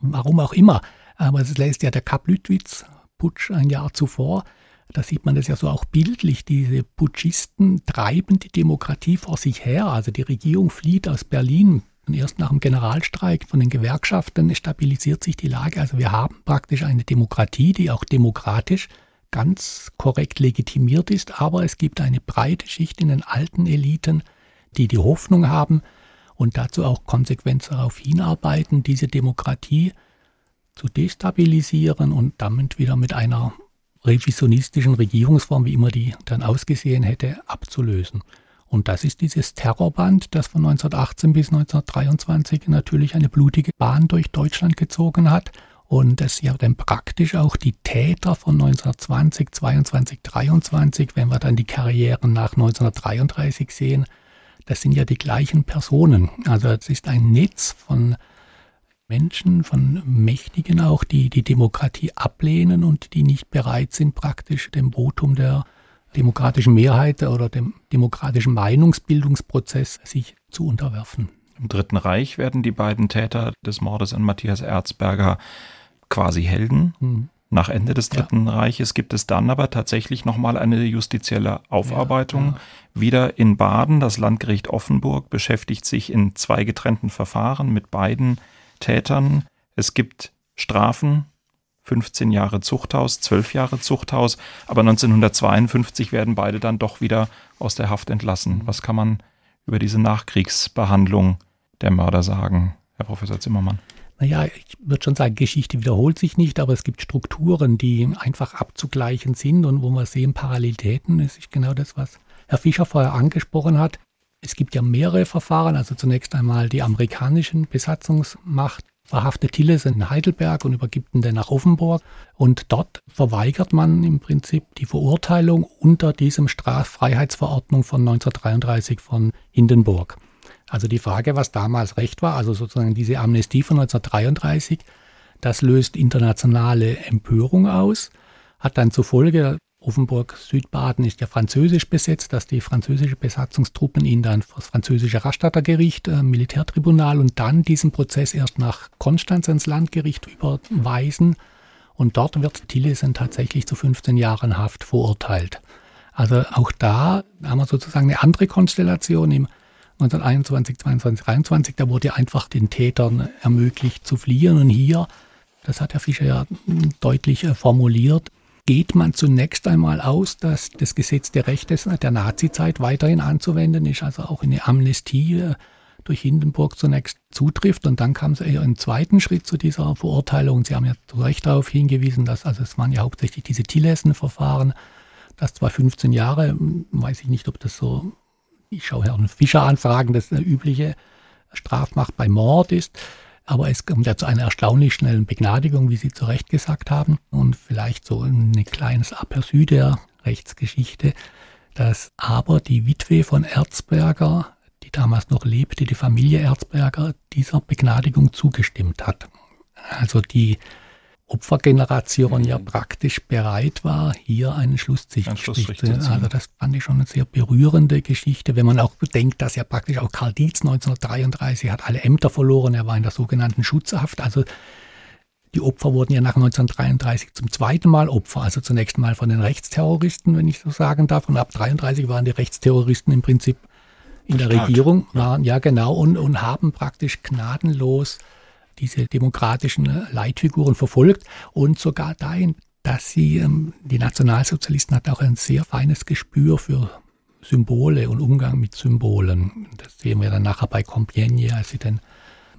D: Warum auch immer. Aber es lässt ja der Kapp-Lüttwitz-Putsch ein Jahr zuvor da sieht man das ja so auch bildlich. Diese Putschisten treiben die Demokratie vor sich her. Also die Regierung flieht aus Berlin. Und erst nach dem Generalstreik von den Gewerkschaften stabilisiert sich die Lage. Also wir haben praktisch eine Demokratie, die auch demokratisch ganz korrekt legitimiert ist. Aber es gibt eine breite Schicht in den alten Eliten, die die Hoffnung haben und dazu auch konsequent darauf hinarbeiten, diese Demokratie zu destabilisieren und damit wieder mit einer revisionistischen Regierungsform, wie immer die dann ausgesehen hätte, abzulösen. Und das ist dieses Terrorband, das von 1918 bis 1923 natürlich eine blutige Bahn durch Deutschland gezogen hat und das ja dann praktisch auch die Täter von 1920, 22, 23, wenn wir dann die Karrieren nach 1933 sehen, das sind ja die gleichen Personen. Also es ist ein Netz von Menschen, von Mächtigen auch, die die Demokratie ablehnen und die nicht bereit sind, praktisch dem Votum der demokratischen Mehrheit oder dem demokratischen Meinungsbildungsprozess sich zu unterwerfen.
B: Im Dritten Reich werden die beiden Täter des Mordes an Matthias Erzberger quasi Helden. Mhm. Nach Ende des Dritten ja. Reiches gibt es dann aber tatsächlich nochmal eine justizielle Aufarbeitung. Ja, ja. Wieder in Baden. Das Landgericht Offenburg beschäftigt sich in zwei getrennten Verfahren mit beiden Tätern. Es gibt Strafen, 15 Jahre Zuchthaus, 12 Jahre Zuchthaus, aber 1952 werden beide dann doch wieder aus der Haft entlassen. Was kann man über diese Nachkriegsbehandlung der Mörder sagen, Herr Professor Zimmermann?
D: Naja, ich würde schon sagen, Geschichte wiederholt sich nicht, aber es gibt Strukturen, die einfach abzugleichen sind und wo wir sehen Parallelitäten. Das ist genau das, was Herr Fischer vorher angesprochen hat. Es gibt ja mehrere Verfahren, also zunächst einmal die amerikanischen Besatzungsmacht verhaftet Tilles in Heidelberg und übergibt ihn dann nach Offenburg. Und dort verweigert man im Prinzip die Verurteilung unter diesem Straffreiheitsverordnung von 1933 von Hindenburg. Also die Frage, was damals Recht war, also sozusagen diese Amnestie von 1933, das löst internationale Empörung aus, hat dann zur Folge, Offenburg-Südbaden ist ja französisch besetzt, dass die französische Besatzungstruppen ihn dann vor das französische Rastattergericht, äh, Militärtribunal und dann diesen Prozess erst nach Konstanz ins Landgericht überweisen. Und dort wird Tillesen tatsächlich zu 15 Jahren Haft verurteilt. Also auch da haben wir sozusagen eine andere Konstellation im 1921, 22, 23. Da wurde einfach den Tätern ermöglicht zu fliehen. Und hier, das hat Herr Fischer ja deutlich äh, formuliert, geht man zunächst einmal aus, dass das Gesetz der Rechte der Nazizeit weiterhin anzuwenden ist, also auch eine Amnestie äh, durch Hindenburg zunächst zutrifft. Und dann kam es eher im zweiten Schritt zu dieser Verurteilung. Sie haben ja zu Recht darauf hingewiesen, dass, also es waren ja hauptsächlich diese Tillessen-Verfahren, das zwar 15 Jahre, hm, weiß ich nicht, ob das so, ich schaue Herrn Fischer anfragen, das eine übliche Strafmacht bei Mord ist. Aber es kommt ja zu einer erstaunlich schnellen Begnadigung, wie Sie zu Recht gesagt haben. Und vielleicht so ein kleines Aperçu der Rechtsgeschichte, dass aber die Witwe von Erzberger, die damals noch lebte, die Familie Erzberger, dieser Begnadigung zugestimmt hat. Also die Opfergeneration ja praktisch bereit war, hier einen Schlussstrich zu ziehen. Also das fand ich schon eine sehr berührende Geschichte, wenn man auch bedenkt, dass ja praktisch auch Karl Dietz 1933 hat alle Ämter verloren, er war in der sogenannten Schutzhaft. Also die Opfer wurden ja nach 1933 zum zweiten Mal Opfer, also zunächst mal von den Rechtsterroristen, wenn ich so sagen darf. Und ab 1933 waren die Rechtsterroristen im Prinzip in der
C: Staat.
D: Regierung waren, ja genau, und, und haben praktisch gnadenlos diese demokratischen äh, Leitfiguren verfolgt und sogar dahin, dass sie, ähm, die Nationalsozialisten hatten auch ein sehr feines Gespür für Symbole und Umgang mit Symbolen. Das sehen wir dann nachher bei Compiègne, als sie den,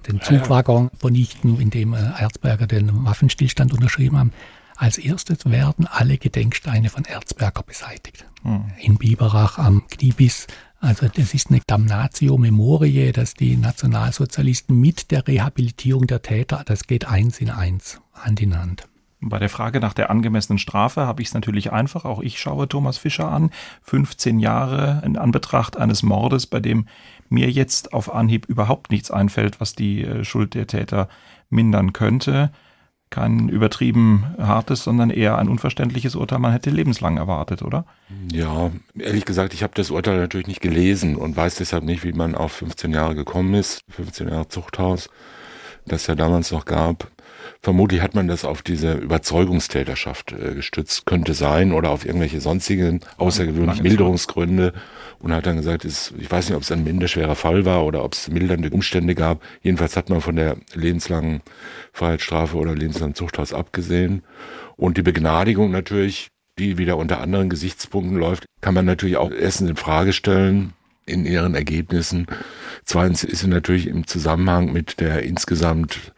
D: den Zugwaggon vernichten, in dem äh, Erzberger den Waffenstillstand unterschrieben haben. Als erstes werden alle Gedenksteine von Erzberger beseitigt. In Biberach am Kniebiss. Also das ist eine Damnatio Memoriae, dass die Nationalsozialisten mit der Rehabilitierung der Täter, das geht eins in eins, Hand in Hand.
B: Bei der Frage nach der angemessenen Strafe habe ich es natürlich einfach. Auch ich schaue Thomas Fischer an. 15 Jahre in Anbetracht eines Mordes, bei dem mir jetzt auf Anhieb überhaupt nichts einfällt, was die äh, Schuld der Täter mindern könnte. Kein übertrieben hartes, sondern eher ein unverständliches Urteil. Man hätte lebenslang erwartet, oder?
C: Ja, ehrlich gesagt, ich habe das Urteil natürlich nicht gelesen und weiß deshalb nicht, wie man auf 15 Jahre gekommen ist. 15 Jahre Zuchthaus, das ja damals noch gab. Vermutlich hat man das auf diese Überzeugungstäterschaft äh, gestützt, könnte sein, oder auf irgendwelche sonstigen außergewöhnlichen Milderungsgründe und hat dann gesagt, ist, ich weiß nicht, ob es ein minderschwerer Fall war oder ob es mildernde Umstände gab. Jedenfalls hat man von der lebenslangen Freiheitsstrafe oder lebenslangen Zuchthaus abgesehen. Und die Begnadigung natürlich, die wieder unter anderen Gesichtspunkten läuft, kann man natürlich auch erstens in Frage stellen in ihren Ergebnissen. Zweitens ist sie natürlich im Zusammenhang mit der insgesamt,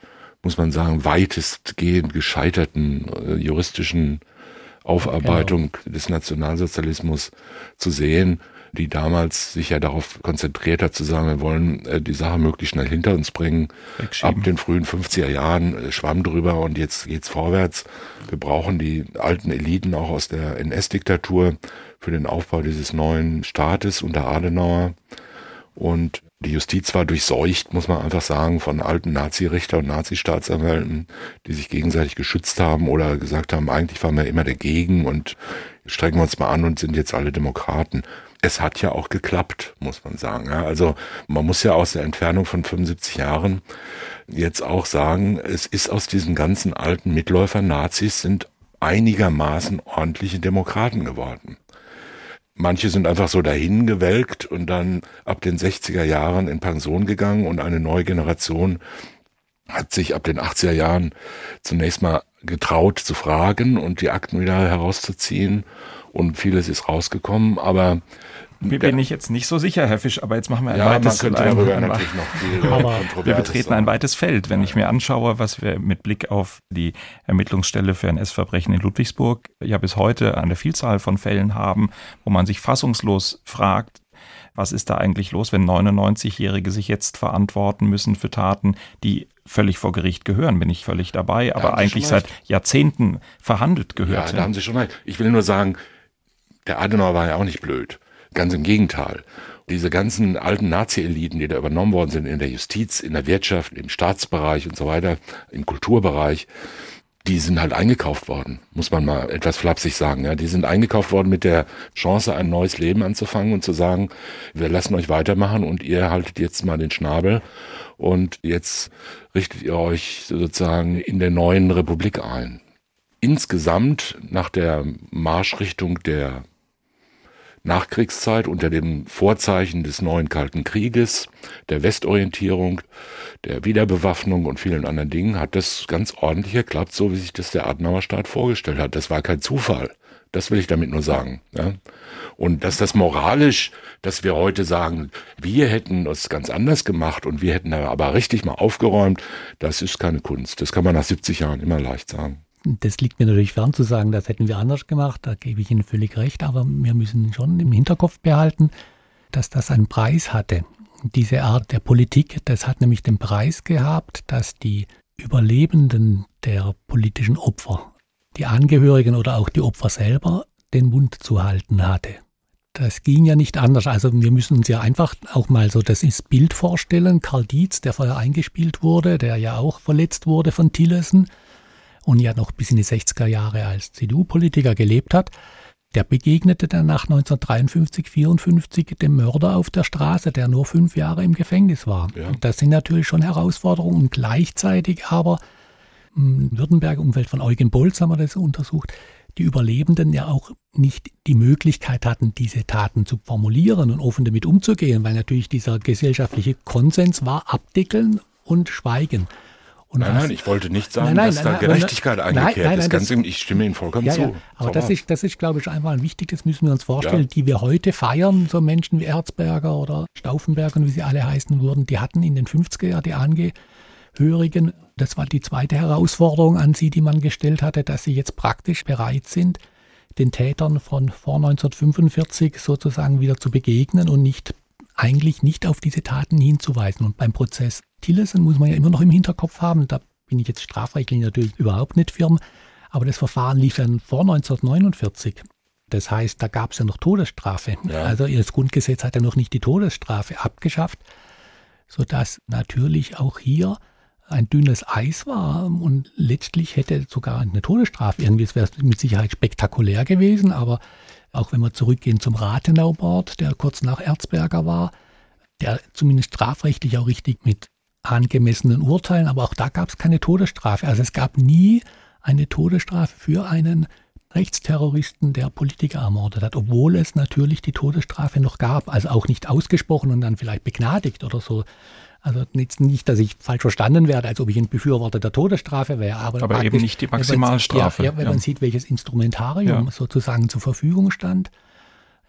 C: muss man sagen, weitestgehend gescheiterten äh, juristischen Aufarbeitung des Nationalsozialismus zu sehen, die damals sich ja darauf konzentriert hat zu sagen, wir wollen äh, die Sache möglichst schnell hinter uns bringen. Ab den frühen 50er Jahren äh, schwamm drüber und jetzt geht's vorwärts. Wir brauchen die alten Eliten auch aus der NS-Diktatur für den Aufbau dieses neuen Staates unter Adenauer. Und die Justiz war durchseucht, muss man einfach sagen, von alten Nazi-Richter und Nazi-Staatsanwälten, die sich gegenseitig geschützt haben oder gesagt haben, eigentlich waren wir immer dagegen und strecken wir uns mal an und sind jetzt alle Demokraten. Es hat ja auch geklappt, muss man sagen. Ja, also man muss ja aus der Entfernung von 75 Jahren jetzt auch sagen, es ist aus diesen ganzen alten Mitläufern Nazis sind einigermaßen ordentliche Demokraten geworden. Manche sind einfach so dahin gewelkt und dann ab den 60er Jahren in Pension gegangen und eine neue Generation hat sich ab den 80er Jahren zunächst mal getraut zu fragen und die Akten wieder herauszuziehen. Und vieles ist rausgekommen, aber
B: Mir bin ich jetzt nicht so sicher, Herr Fisch, aber jetzt machen wir ein
C: ja, man
B: weites
C: könnte
B: ein,
C: darüber
B: ein,
C: natürlich noch viel
D: Aber
B: Wir betreten ein weites Feld. Wenn ich mir anschaue, was wir mit Blick auf die Ermittlungsstelle für NS-Verbrechen in Ludwigsburg ja bis heute eine Vielzahl von Fällen haben, wo man sich fassungslos fragt, was ist da eigentlich los, wenn 99-Jährige sich jetzt verantworten müssen für Taten, die völlig vor Gericht gehören, bin ich völlig dabei, aber
C: haben Sie
B: eigentlich seit. Jahrzehnten verhandelt
C: Ja,
B: gehört.
C: da haben Sie schon recht. Ich will nur sagen, der Adenauer war ja auch nicht blöd. Ganz im Gegenteil. Diese ganzen alten Nazi-Eliten, die da übernommen worden sind in der Justiz, in der Wirtschaft, im Staatsbereich und so weiter, im Kulturbereich, die sind halt eingekauft worden, muss man mal etwas flapsig sagen. Ja, die sind eingekauft worden mit der Chance, ein neues Leben anzufangen und zu sagen, wir lassen euch weitermachen und ihr haltet jetzt mal den Schnabel und jetzt richtet ihr euch sozusagen in der neuen Republik ein. Insgesamt nach der Marschrichtung der Nachkriegszeit unter dem Vorzeichen des neuen Kalten Krieges, der Westorientierung, der Wiederbewaffnung und vielen anderen Dingen hat das ganz ordentlich geklappt, so wie sich das der Adenauer Staat vorgestellt hat. Das war kein Zufall. Das will ich damit nur sagen. Ja? Und dass das moralisch, dass wir heute sagen, wir hätten es ganz anders gemacht und wir hätten aber richtig mal aufgeräumt, das ist keine Kunst. Das kann man nach 70 Jahren immer leicht sagen.
D: Das liegt mir natürlich fern zu sagen, das hätten wir anders gemacht, da gebe ich Ihnen völlig recht, aber wir müssen schon im Hinterkopf behalten, dass das einen Preis hatte. Diese Art der Politik, das hat nämlich den Preis gehabt, dass die Überlebenden der politischen Opfer, die Angehörigen oder auch die Opfer selber, den Mund zu halten hatte. Das ging ja nicht anders. Also wir müssen uns ja einfach auch mal so das ins Bild vorstellen. Karl Dietz, der vorher eingespielt wurde, der ja auch verletzt wurde von Tillerson, und ja noch bis in die 60er Jahre als CDU-Politiker gelebt hat, der begegnete dann nach 1953, 54 dem Mörder auf der Straße, der nur fünf Jahre im Gefängnis war.
C: Ja.
D: Und das sind natürlich schon Herausforderungen. Und gleichzeitig aber, im Württemberger Umfeld von Eugen Bolz haben wir das untersucht, die Überlebenden ja auch nicht die Möglichkeit hatten, diese Taten zu formulieren und offen damit umzugehen, weil natürlich dieser gesellschaftliche Konsens war abdickeln und schweigen. Und
C: nein, nein, ich wollte nicht sagen,
D: Nein, nein,
C: dass da Gerechtigkeit eingekehrt ist. Ganz
D: das-
C: ich stimme Ihnen vollkommen
D: ja,
C: zu.
D: ja. Aber das ist, das ist, glaube ich, einfach wichtig. Das müssen wir uns vorstellen. Die wir heute feiern, so Menschen wie Erzberger oder Stauffenberger, wie sie alle heißen wurden, die hatten in den 50er Jahren die Angehörigen, das war die zweite Herausforderung an sie, die man gestellt hatte, dass sie jetzt praktisch bereit sind, den Tätern von vor 1945 sozusagen wieder zu begegnen und nicht eigentlich nicht auf diese Taten hinzuweisen. Und beim Prozess Tillesen muss man ja immer noch im Hinterkopf haben, da bin ich jetzt strafrechtlich natürlich überhaupt nicht firm, aber das Verfahren lief dann vor 1949. Das heißt, da gab es ja noch Todesstrafe.
C: Ja.
D: Also das Grundgesetz hat ja noch nicht die Todesstrafe abgeschafft, sodass natürlich auch hier ein dünnes Eis war und letztlich hätte sogar eine Todesstrafe irgendwie, es wäre mit Sicherheit spektakulär gewesen, aber auch wenn wir zurückgehen zum Rathenau-Mord, der kurz nach Erzberger war, der zumindest strafrechtlich auch richtig mit angemessenen Urteilen, aber auch da gab es keine Todesstrafe. Also es gab nie eine Todesstrafe für einen Rechtsterroristen, der Politiker ermordet hat, obwohl es natürlich die Todesstrafe noch gab, also auch nicht ausgesprochen und dann vielleicht begnadigt oder so. Also jetzt nicht, dass ich falsch verstanden werde, als ob ich ein Befürworter der Todesstrafe wäre, aber,
B: Aber eben nicht die
D: wenn man-
B: Maximalstrafe.
D: Ja, ja, wenn
B: Ja.
D: man sieht, welches Instrumentarium
B: Ja.
D: sozusagen zur Verfügung stand,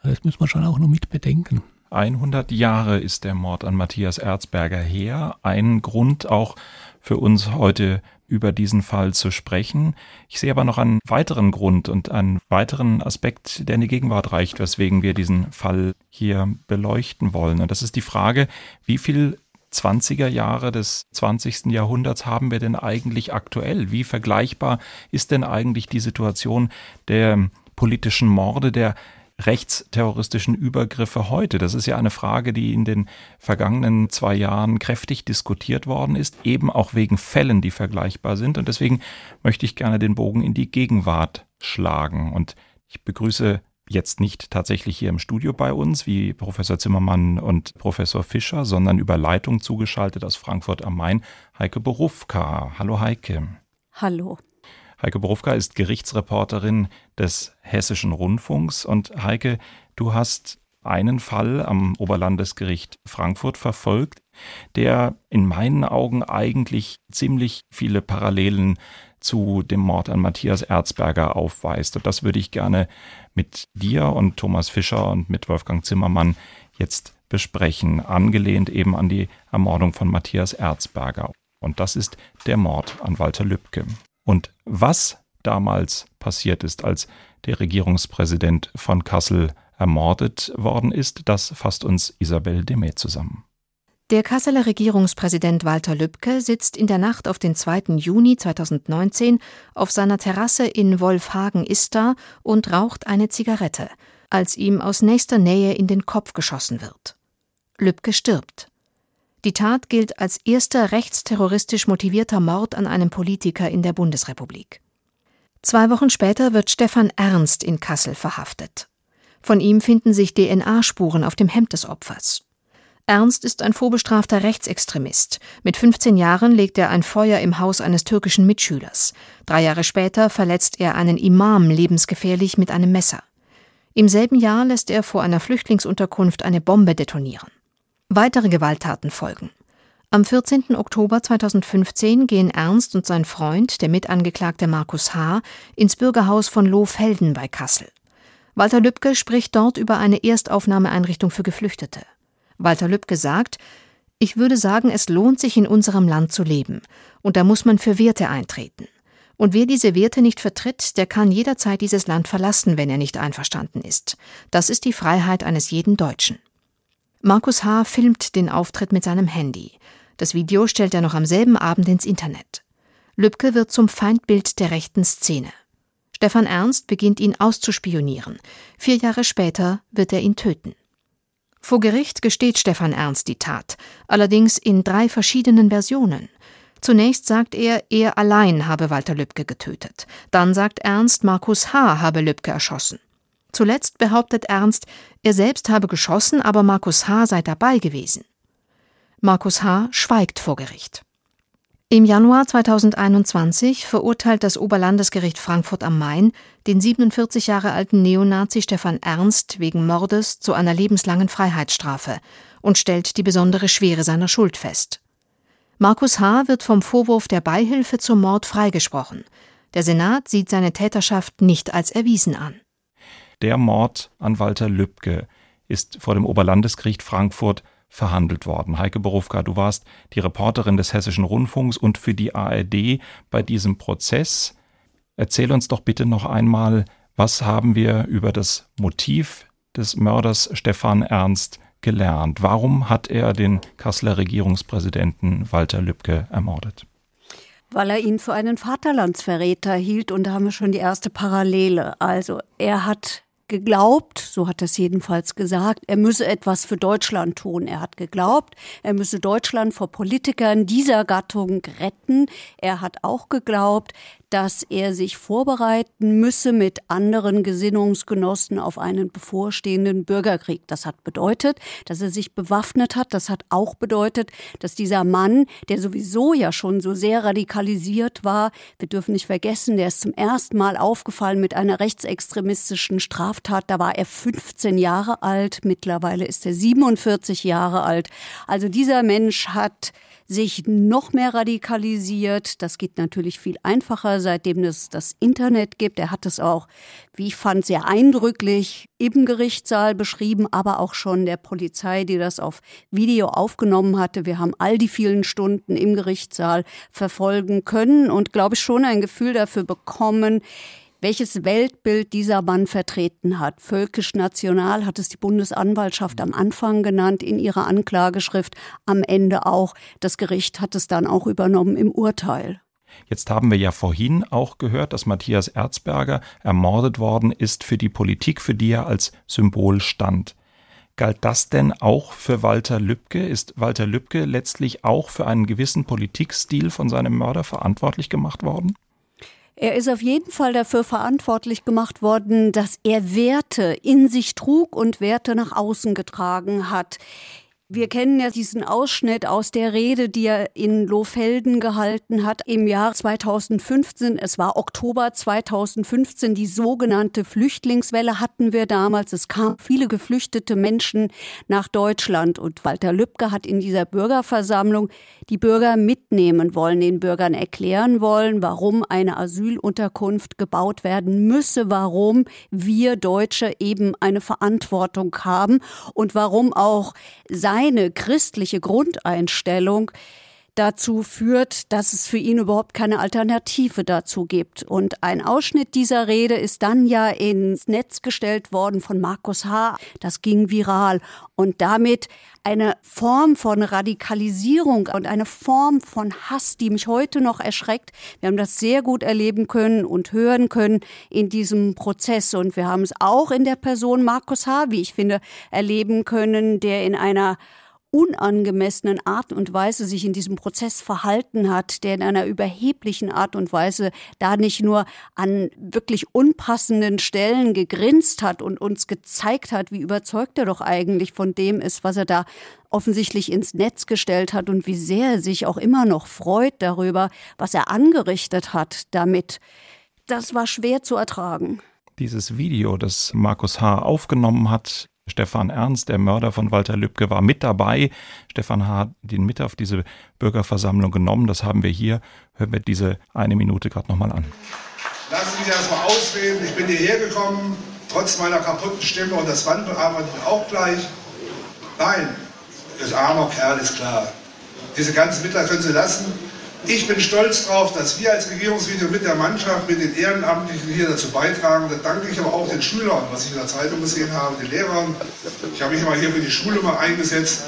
D: das muss man schon auch noch mit bedenken.
B: 100 Jahre ist der Mord an Matthias Erzberger her. Ein Grund auch für uns heute über diesen Fall zu sprechen. Ich sehe aber noch einen weiteren Grund und einen weiteren Aspekt, der in die Gegenwart reicht, weswegen wir diesen Fall hier beleuchten wollen. Und das ist die Frage, wie viel 20er Jahre des 20. Jahrhunderts haben wir denn eigentlich aktuell? Wie vergleichbar ist denn eigentlich die Situation der politischen Morde, der rechtsterroristischen Übergriffe heute? Das ist ja eine Frage, die in den vergangenen zwei Jahren kräftig diskutiert worden ist, eben auch wegen Fällen, die vergleichbar sind. Und deswegen möchte ich gerne den Bogen in die Gegenwart schlagen. Und ich begrüße jetzt nicht tatsächlich hier im Studio bei uns, wie Professor Zimmermann und Professor Fischer, sondern über Leitung zugeschaltet aus Frankfurt am Main, Heike Borufka. Hallo Heike.
I: Hallo.
B: Heike Borufka ist Gerichtsreporterin des Hessischen Rundfunks und Heike, du hast einen Fall am Oberlandesgericht Frankfurt verfolgt, der in meinen Augen eigentlich ziemlich viele Parallelen zu dem Mord an Matthias Erzberger aufweist. Und das würde ich gerne mit dir und Thomas Fischer und mit Wolfgang Zimmermann jetzt besprechen, angelehnt eben an die Ermordung von Matthias Erzberger. Und das ist der Mord an Walter Lübcke. Und was damals passiert ist, als der Regierungspräsident von Kassel ermordet worden ist, das fasst uns Isabel Demet zusammen.
H: Der Kasseler Regierungspräsident Walter Lübcke sitzt in der Nacht auf den 2. Juni 2019 auf seiner Terrasse in Wolfhagen-Istar und raucht eine Zigarette, als ihm aus nächster Nähe in den Kopf geschossen wird. Lübcke stirbt. Die Tat gilt als erster rechtsterroristisch motivierter Mord an einem Politiker in der Bundesrepublik. Zwei Wochen später wird Stefan Ernst in Kassel verhaftet. Von ihm finden sich DNA-Spuren auf dem Hemd des Opfers. Ernst ist ein vorbestrafter Rechtsextremist. Mit 15 Jahren legt er ein Feuer im Haus eines türkischen Mitschülers. Drei Jahre später verletzt er einen Imam lebensgefährlich mit einem Messer. Im selben Jahr lässt er vor einer Flüchtlingsunterkunft eine Bombe detonieren. Weitere Gewalttaten folgen. Am 14. Oktober 2015 gehen Ernst und sein Freund, der Mitangeklagte Markus H., ins Bürgerhaus von Lohfelden bei Kassel. Walter Lübcke spricht dort über eine Erstaufnahmeeinrichtung für Geflüchtete. Walter Lübcke sagt, ich würde sagen, es lohnt sich in unserem Land zu leben, und da muss man für Werte eintreten. Und wer diese Werte nicht vertritt, der kann jederzeit dieses Land verlassen, wenn er nicht einverstanden ist. Das ist die Freiheit eines jeden Deutschen. Markus H. filmt den Auftritt mit seinem Handy. Das Video stellt er noch am selben Abend ins Internet. Lübcke wird zum Feindbild der rechten Szene. Stefan Ernst beginnt ihn auszuspionieren. Vier Jahre später wird er ihn töten. Vor Gericht gesteht Stefan Ernst die Tat, allerdings in drei verschiedenen Versionen. Zunächst sagt er, er allein habe Walter Lübcke getötet. Dann sagt Ernst, Markus H. habe Lübcke erschossen. Zuletzt behauptet Ernst, er selbst habe geschossen, aber Markus H. sei dabei gewesen. Markus H. schweigt vor Gericht. Im Januar 2021 verurteilt das Oberlandesgericht Frankfurt am Main den 47 Jahre alten Neonazi Stefan Ernst wegen Mordes zu einer lebenslangen Freiheitsstrafe und stellt die besondere Schwere seiner Schuld fest. Markus H. wird vom Vorwurf der Beihilfe zum Mord freigesprochen. Der Senat sieht seine Täterschaft nicht als erwiesen an.
B: Der Mord an Walter Lübcke ist vor dem Oberlandesgericht Frankfurt verhandelt worden. Heike Borufka, du warst die Reporterin des Hessischen Rundfunks und für die ARD bei diesem Prozess. Erzähl uns doch bitte noch einmal, was haben wir über das Motiv des Mörders Stefan Ernst gelernt? Warum hat er den Kasseler Regierungspräsidenten Walter Lübcke ermordet?
I: Weil er ihn für einen Vaterlandsverräter hielt und da haben wir schon die erste Parallele. Also er hat geglaubt, so hat er es jedenfalls gesagt, er müsse etwas für Deutschland tun. Er hat geglaubt, er müsse Deutschland vor Politikern dieser Gattung retten. Er hat auch geglaubt, dass er sich vorbereiten müsse mit anderen Gesinnungsgenossen auf einen bevorstehenden Bürgerkrieg. Das hat bedeutet, dass er sich bewaffnet hat. Das hat auch bedeutet, dass dieser Mann, der sowieso ja schon so sehr radikalisiert war, wir dürfen nicht vergessen, der ist zum ersten Mal aufgefallen mit einer rechtsextremistischen Straftat. Da war er 15 Jahre alt. Mittlerweile ist er 47 Jahre alt. Also dieser Mensch hat sich noch mehr radikalisiert. Das geht natürlich viel einfacher, seitdem es das Internet gibt. Er hat es auch, wie ich fand, sehr eindrücklich im Gerichtssaal beschrieben, aber auch schon der Polizei, die das auf Video aufgenommen hatte. Wir haben all die vielen Stunden im Gerichtssaal verfolgen können und, glaube ich, schon ein Gefühl dafür bekommen, welches Weltbild dieser Mann vertreten hat. Völkisch-national hat es die Bundesanwaltschaft am Anfang genannt in ihrer Anklageschrift, am Ende auch. Das Gericht hat es dann auch übernommen im Urteil.
B: Jetzt haben wir ja vorhin auch gehört, dass Matthias Erzberger ermordet worden ist für die Politik, für die er als Symbol stand. Galt das denn auch für Walter Lübcke? Ist Walter Lübcke letztlich auch für einen gewissen Politikstil von seinem Mörder verantwortlich gemacht worden?
I: Er ist auf jeden Fall dafür verantwortlich gemacht worden, dass er Werte in sich trug und Werte nach außen getragen hat. Wir kennen ja diesen Ausschnitt aus der Rede, die er in Lohfelden gehalten hat im Jahr 2015. Es war Oktober 2015. Die sogenannte Flüchtlingswelle hatten wir damals. Es kamen viele geflüchtete Menschen nach Deutschland. Und Walter Lübcke hat in dieser Bürgerversammlung die Bürger mitnehmen wollen, den Bürgern erklären wollen, warum eine Asylunterkunft gebaut werden müsse, warum wir Deutsche eben eine Verantwortung haben und warum auch sein seine christliche Grundeinstellung dazu führt, dass es für ihn überhaupt keine Alternative dazu gibt. Und ein Ausschnitt dieser Rede ist dann ja ins Netz gestellt worden von Markus H. Das ging viral und damit eine Form von Radikalisierung und eine Form von Hass, die mich heute noch erschreckt. Wir haben das sehr gut erleben können und hören können in diesem Prozess und wir haben es auch in der Person Markus H., wie ich finde, erleben können, der in einer unangemessenen Art und Weise sich in diesem Prozess verhalten hat, der in einer überheblichen Art und Weise da nicht nur an wirklich unpassenden Stellen gegrinst hat und uns gezeigt hat, wie überzeugt er doch eigentlich von dem ist, was er da offensichtlich ins Netz gestellt hat und wie sehr er sich auch immer noch freut darüber, was er angerichtet hat damit. Das war schwer zu ertragen.
B: Dieses Video, das Markus H. aufgenommen hat, Stefan Ernst, der Mörder von Walter Lübcke, war mit dabei. Stefan hat ihn mit auf diese Bürgerversammlung genommen. Das haben wir hier. Hören wir diese eine Minute gerade nochmal an.
J: Lassen Sie mich erstmal ausreden. Ich bin hierher gekommen, trotz meiner kaputten Stimme und das bearbeitet auch gleich. Nein, ist armer Kerl, ist klar. Diese ganzen Mittel können Sie lassen. Ich bin stolz darauf, dass wir als Regierungsvideo mit der Mannschaft, mit den Ehrenamtlichen hier dazu beitragen. Da danke ich aber auch den Schülern, was ich in der Zeitung gesehen habe, den Lehrern. Ich habe mich immer hier für die Schule mal eingesetzt,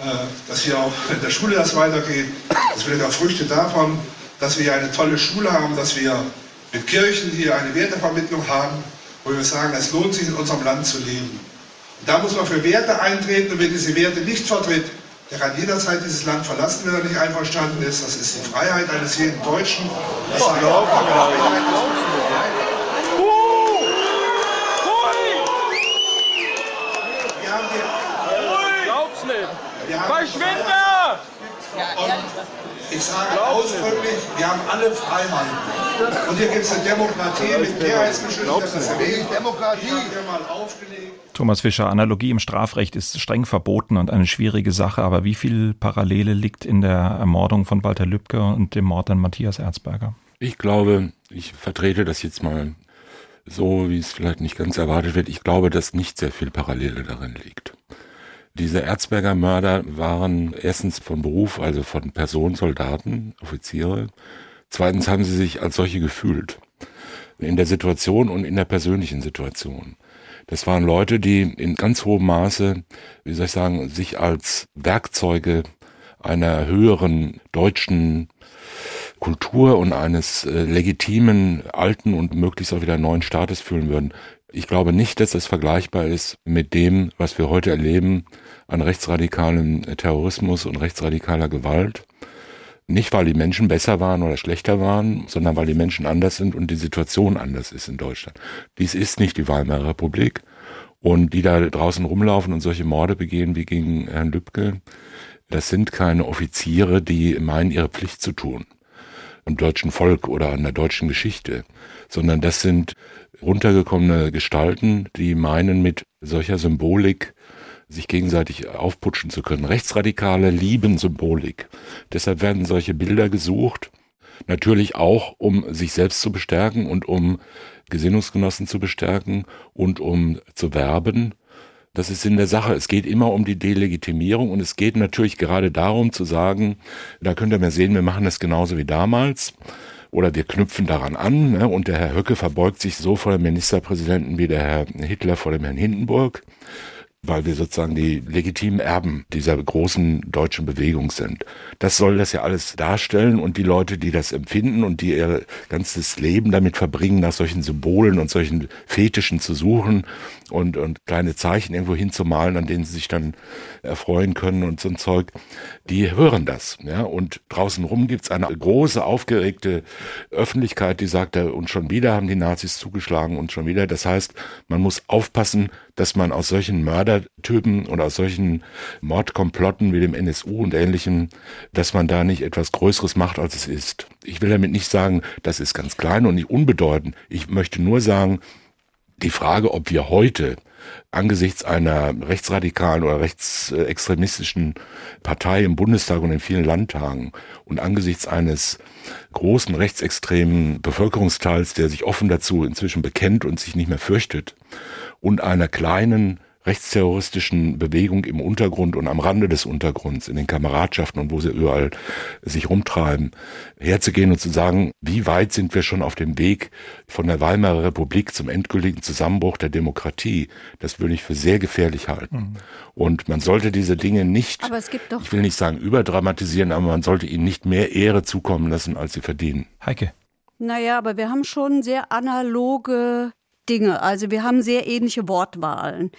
J: äh, dass hier auch in der Schule das weitergeht. Das wird ja Früchte davon, dass wir hier eine tolle Schule haben, dass wir mit Kirchen hier eine Wertevermittlung haben, wo wir sagen, es lohnt sich in unserem Land zu leben. Und da muss man für Werte eintreten und wer diese Werte nicht vertritt, der kann jederzeit dieses Land verlassen, wenn er nicht einverstanden ist. Das ist die Freiheit eines jeden Deutschen. Das ist Glaub's nicht! Verschwinde! Und ich sage aus haben alle Freiheiten. Und hier gibt es eine Demokratie mit Mehrheitsbeschlüssen, das ist eine Demokratie.
B: Thomas Fischer, Analogie im Strafrecht ist streng verboten und eine schwierige Sache, aber wie viel Parallele liegt in der Ermordung von Walter Lübcke und dem Mord an Matthias Erzberger?
C: Ich glaube, ich vertrete das jetzt mal so, wie es vielleicht nicht ganz erwartet wird. Ich glaube, dass nicht sehr viel Parallele darin liegt. Diese Erzberger Mörder waren erstens von Beruf, also von Personen, Soldaten, Offiziere. Zweitens haben sie sich als solche gefühlt. In der Situation und in der persönlichen Situation. Das waren Leute, die in ganz hohem Maße, wie soll ich sagen, sich als Werkzeuge einer höheren deutschen Kultur und eines äh, legitimen, alten und möglichst auch wieder neuen Staates fühlen würden. Ich glaube nicht, dass das vergleichbar ist mit dem, was wir heute erleben an rechtsradikalem Terrorismus und rechtsradikaler Gewalt. Nicht, weil die Menschen besser waren oder schlechter waren, sondern weil die Menschen anders sind und die Situation anders ist in Deutschland. Dies ist nicht die Weimarer Republik. Und die da draußen rumlaufen und solche Morde begehen wie gegen Herrn Lübcke, das sind keine Offiziere, die meinen, ihre Pflicht zu tun. Im deutschen Volk oder an der deutschen Geschichte. Sondern das sind runtergekommene Gestalten, die meinen, mit solcher Symbolik sich gegenseitig aufputschen zu können. Rechtsradikale lieben Symbolik. Deshalb werden solche Bilder gesucht, natürlich auch, um sich selbst zu bestärken und um Gesinnungsgenossen zu bestärken und um zu werben. Das ist in der Sache. Es geht immer um die Delegitimierung und es geht natürlich gerade darum zu sagen, da könnt ihr mir sehen, wir machen das genauso wie damals oder wir knüpfen daran an ne? und der Herr Höcke verbeugt sich so vor dem Ministerpräsidenten wie der Herr Hitler vor dem Herrn Hindenburg weil wir sozusagen die legitimen Erben dieser großen deutschen Bewegung sind. Das soll das ja alles darstellen und die Leute, die das empfinden und die ihr ganzes Leben damit verbringen, nach solchen Symbolen und solchen Fetischen zu suchen und, und kleine Zeichen irgendwo hinzumalen, an denen sie sich dann erfreuen können und so ein Zeug, die hören das. Ja? Und draußen rum gibt's eine große, aufgeregte Öffentlichkeit, die sagt, und schon wieder haben die Nazis zugeschlagen und schon wieder. Das heißt, man muss aufpassen, dass man aus solchen Mördertypen oder aus solchen Mordkomplotten wie dem NSU und ähnlichem, dass man da nicht etwas Größeres macht, als es ist. Ich will damit nicht sagen, das ist ganz klein und nicht unbedeutend. Ich möchte nur sagen, die Frage, ob wir heute angesichts einer rechtsradikalen oder rechtsextremistischen Partei im Bundestag und in vielen Landtagen und angesichts eines großen rechtsextremen Bevölkerungsteils, der sich offen dazu inzwischen bekennt und sich nicht mehr fürchtet, und einer kleinen rechtsterroristischen Bewegung im Untergrund und am Rande des Untergrunds, in den Kameradschaften und wo sie überall sich rumtreiben, herzugehen und zu sagen, wie weit sind wir schon auf dem Weg von der Weimarer Republik zum endgültigen Zusammenbruch der Demokratie, das würde ich für sehr gefährlich halten. Mhm. Und man sollte diese Dinge nicht, ich will nicht sagen überdramatisieren, aber man sollte ihnen nicht mehr Ehre zukommen lassen, als sie verdienen.
B: Heike.
I: Naja, aber wir haben schon sehr analoge Dinge. Also wir haben sehr ähnliche Wortwahlen.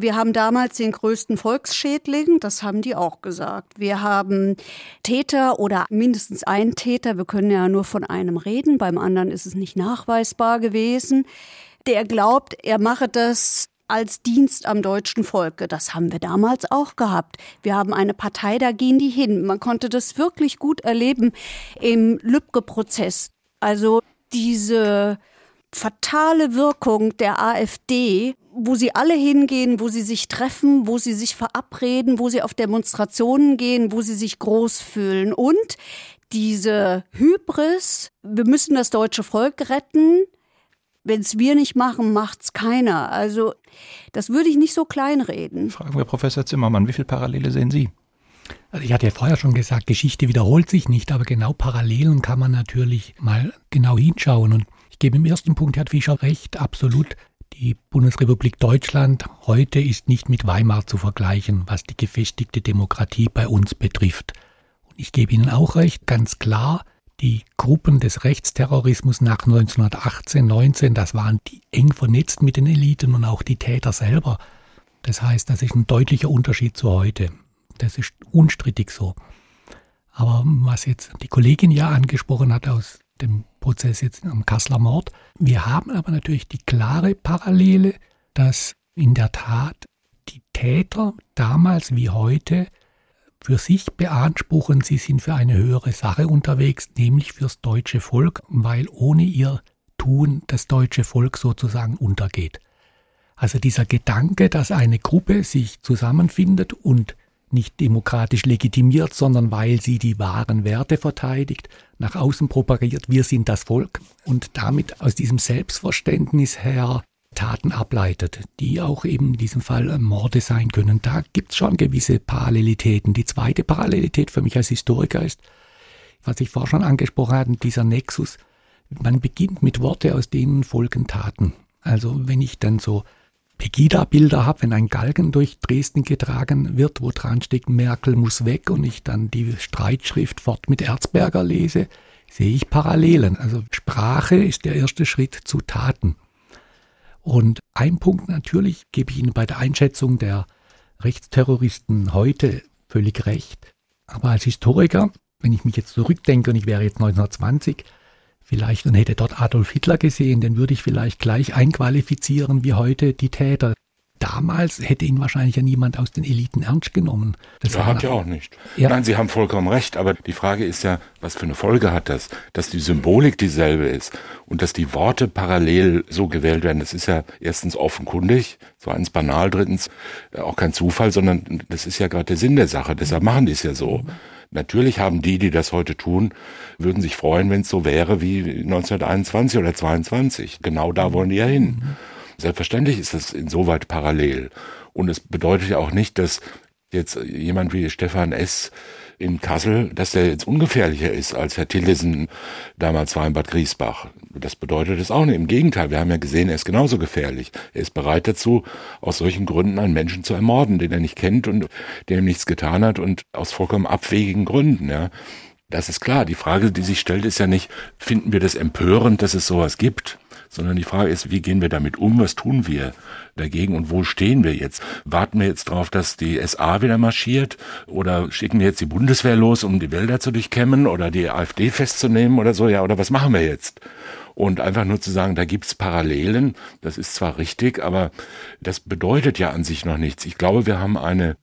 I: Wir haben damals den größten Volksschädling, das haben die auch gesagt. Wir haben Täter oder mindestens einen Täter, wir können ja nur von einem reden, beim anderen ist es nicht nachweisbar gewesen, der glaubt, er mache das als Dienst am deutschen Volke. Das haben wir damals auch gehabt. Wir haben eine Partei, da gehen die hin. Man konnte das wirklich gut erleben im Lübcke-Prozess. Also diese fatale Wirkung der AfD, wo sie alle hingehen, wo sie sich treffen, wo sie sich verabreden, wo sie auf Demonstrationen gehen, wo sie sich groß fühlen. Und diese Hybris, wir müssen das deutsche Volk retten, wenn es wir nicht machen, macht's keiner. Also das würde ich nicht so kleinreden.
B: Fragen wir Professor Zimmermann, wie viele Parallele sehen Sie?
D: Also ich hatte ja vorher schon gesagt, Geschichte wiederholt sich nicht, aber genau Parallelen kann man natürlich mal genau hinschauen. Und ich gebe im ersten Punkt Herr Fischer recht, absolut. Die Bundesrepublik Deutschland heute ist nicht mit Weimar zu vergleichen, was die gefestigte Demokratie bei uns betrifft. Und ich gebe Ihnen auch recht, ganz klar, die Gruppen des Rechtsterrorismus nach 1918, 19, das waren die eng vernetzt mit den Eliten und auch die Täter selber. Das heißt, das ist ein deutlicher Unterschied zu heute. Das ist unstrittig so. Aber was jetzt die Kollegin ja angesprochen hat aus dem Prozess jetzt am Kasseler Mord. Wir haben aber natürlich die klare Parallele, dass in der Tat die Täter damals wie heute für sich beanspruchen, sie sind für eine höhere Sache unterwegs, nämlich fürs deutsche Volk, weil ohne ihr Tun das deutsche Volk sozusagen untergeht. Also dieser Gedanke, dass eine Gruppe sich zusammenfindet und nicht demokratisch legitimiert, sondern weil sie die wahren Werte verteidigt, nach außen propagiert, wir sind das Volk und damit aus diesem Selbstverständnis her Taten ableitet, die auch eben in diesem Fall Morde sein können. Da gibt es schon gewisse Parallelitäten. Die zweite Parallelität für mich als Historiker ist, was ich vorher schon angesprochen hatte, dieser Nexus. Man beginnt mit Worte, aus denen folgen Taten. Also wenn ich dann so Pegida-Bilder habe, wenn ein Galgen durch Dresden getragen wird, wo dran steht, Merkel muss weg und ich dann die Streitschrift fort mit Erzberger lese, sehe ich Parallelen. Also Sprache ist der erste Schritt zu Taten. Und ein Punkt natürlich gebe ich Ihnen bei der Einschätzung der Rechtsterroristen heute völlig recht. Aber als Historiker, wenn ich mich jetzt zurückdenke und ich wäre jetzt 1920, vielleicht und hätte dort Adolf Hitler gesehen, den würde ich vielleicht gleich einqualifizieren wie heute die Täter. Damals hätte ihn wahrscheinlich ja niemand aus den Eliten ernst genommen.
C: Das ja, hat ja auch nicht. Ja. Nein, Sie haben vollkommen recht, aber die Frage ist ja, was für eine Folge hat das? Dass die Symbolik dieselbe ist und dass die Worte parallel so gewählt werden, das ist ja erstens offenkundig, zweitens banal, drittens äh, auch kein Zufall, sondern das ist ja gerade der Sinn der Sache, deshalb machen die es ja so. Natürlich haben die, die das heute tun, würden sich freuen, wenn es so wäre wie 1921 oder 22. Genau da wollen die ja hin. Mhm. Selbstverständlich ist das insoweit parallel. Und es bedeutet ja auch nicht, dass jetzt jemand wie Stefan S. in Kassel, dass der jetzt ungefährlicher ist als Herr Tillesen damals war in Bad Griesbach. Das bedeutet es auch nicht. Im Gegenteil, wir haben ja gesehen, er ist genauso gefährlich. Er ist bereit dazu, aus solchen Gründen einen Menschen zu ermorden, den er nicht kennt und der ihm nichts getan hat und aus vollkommen abwegigen Gründen, ja. Das ist klar. Die Frage, die sich stellt, ist ja nicht, finden wir das empörend, dass es sowas gibt? sondern die Frage ist, wie gehen wir damit um, was tun wir dagegen und wo stehen wir jetzt? Warten wir jetzt darauf, dass die SA wieder marschiert oder schicken wir jetzt die Bundeswehr los, um die Wälder zu durchkämmen oder die AfD festzunehmen oder so, ja, oder was machen wir jetzt? Und einfach nur zu sagen, da gibt's Parallelen, das ist zwar richtig, aber das bedeutet ja an sich noch nichts. Ich glaube, wir haben eine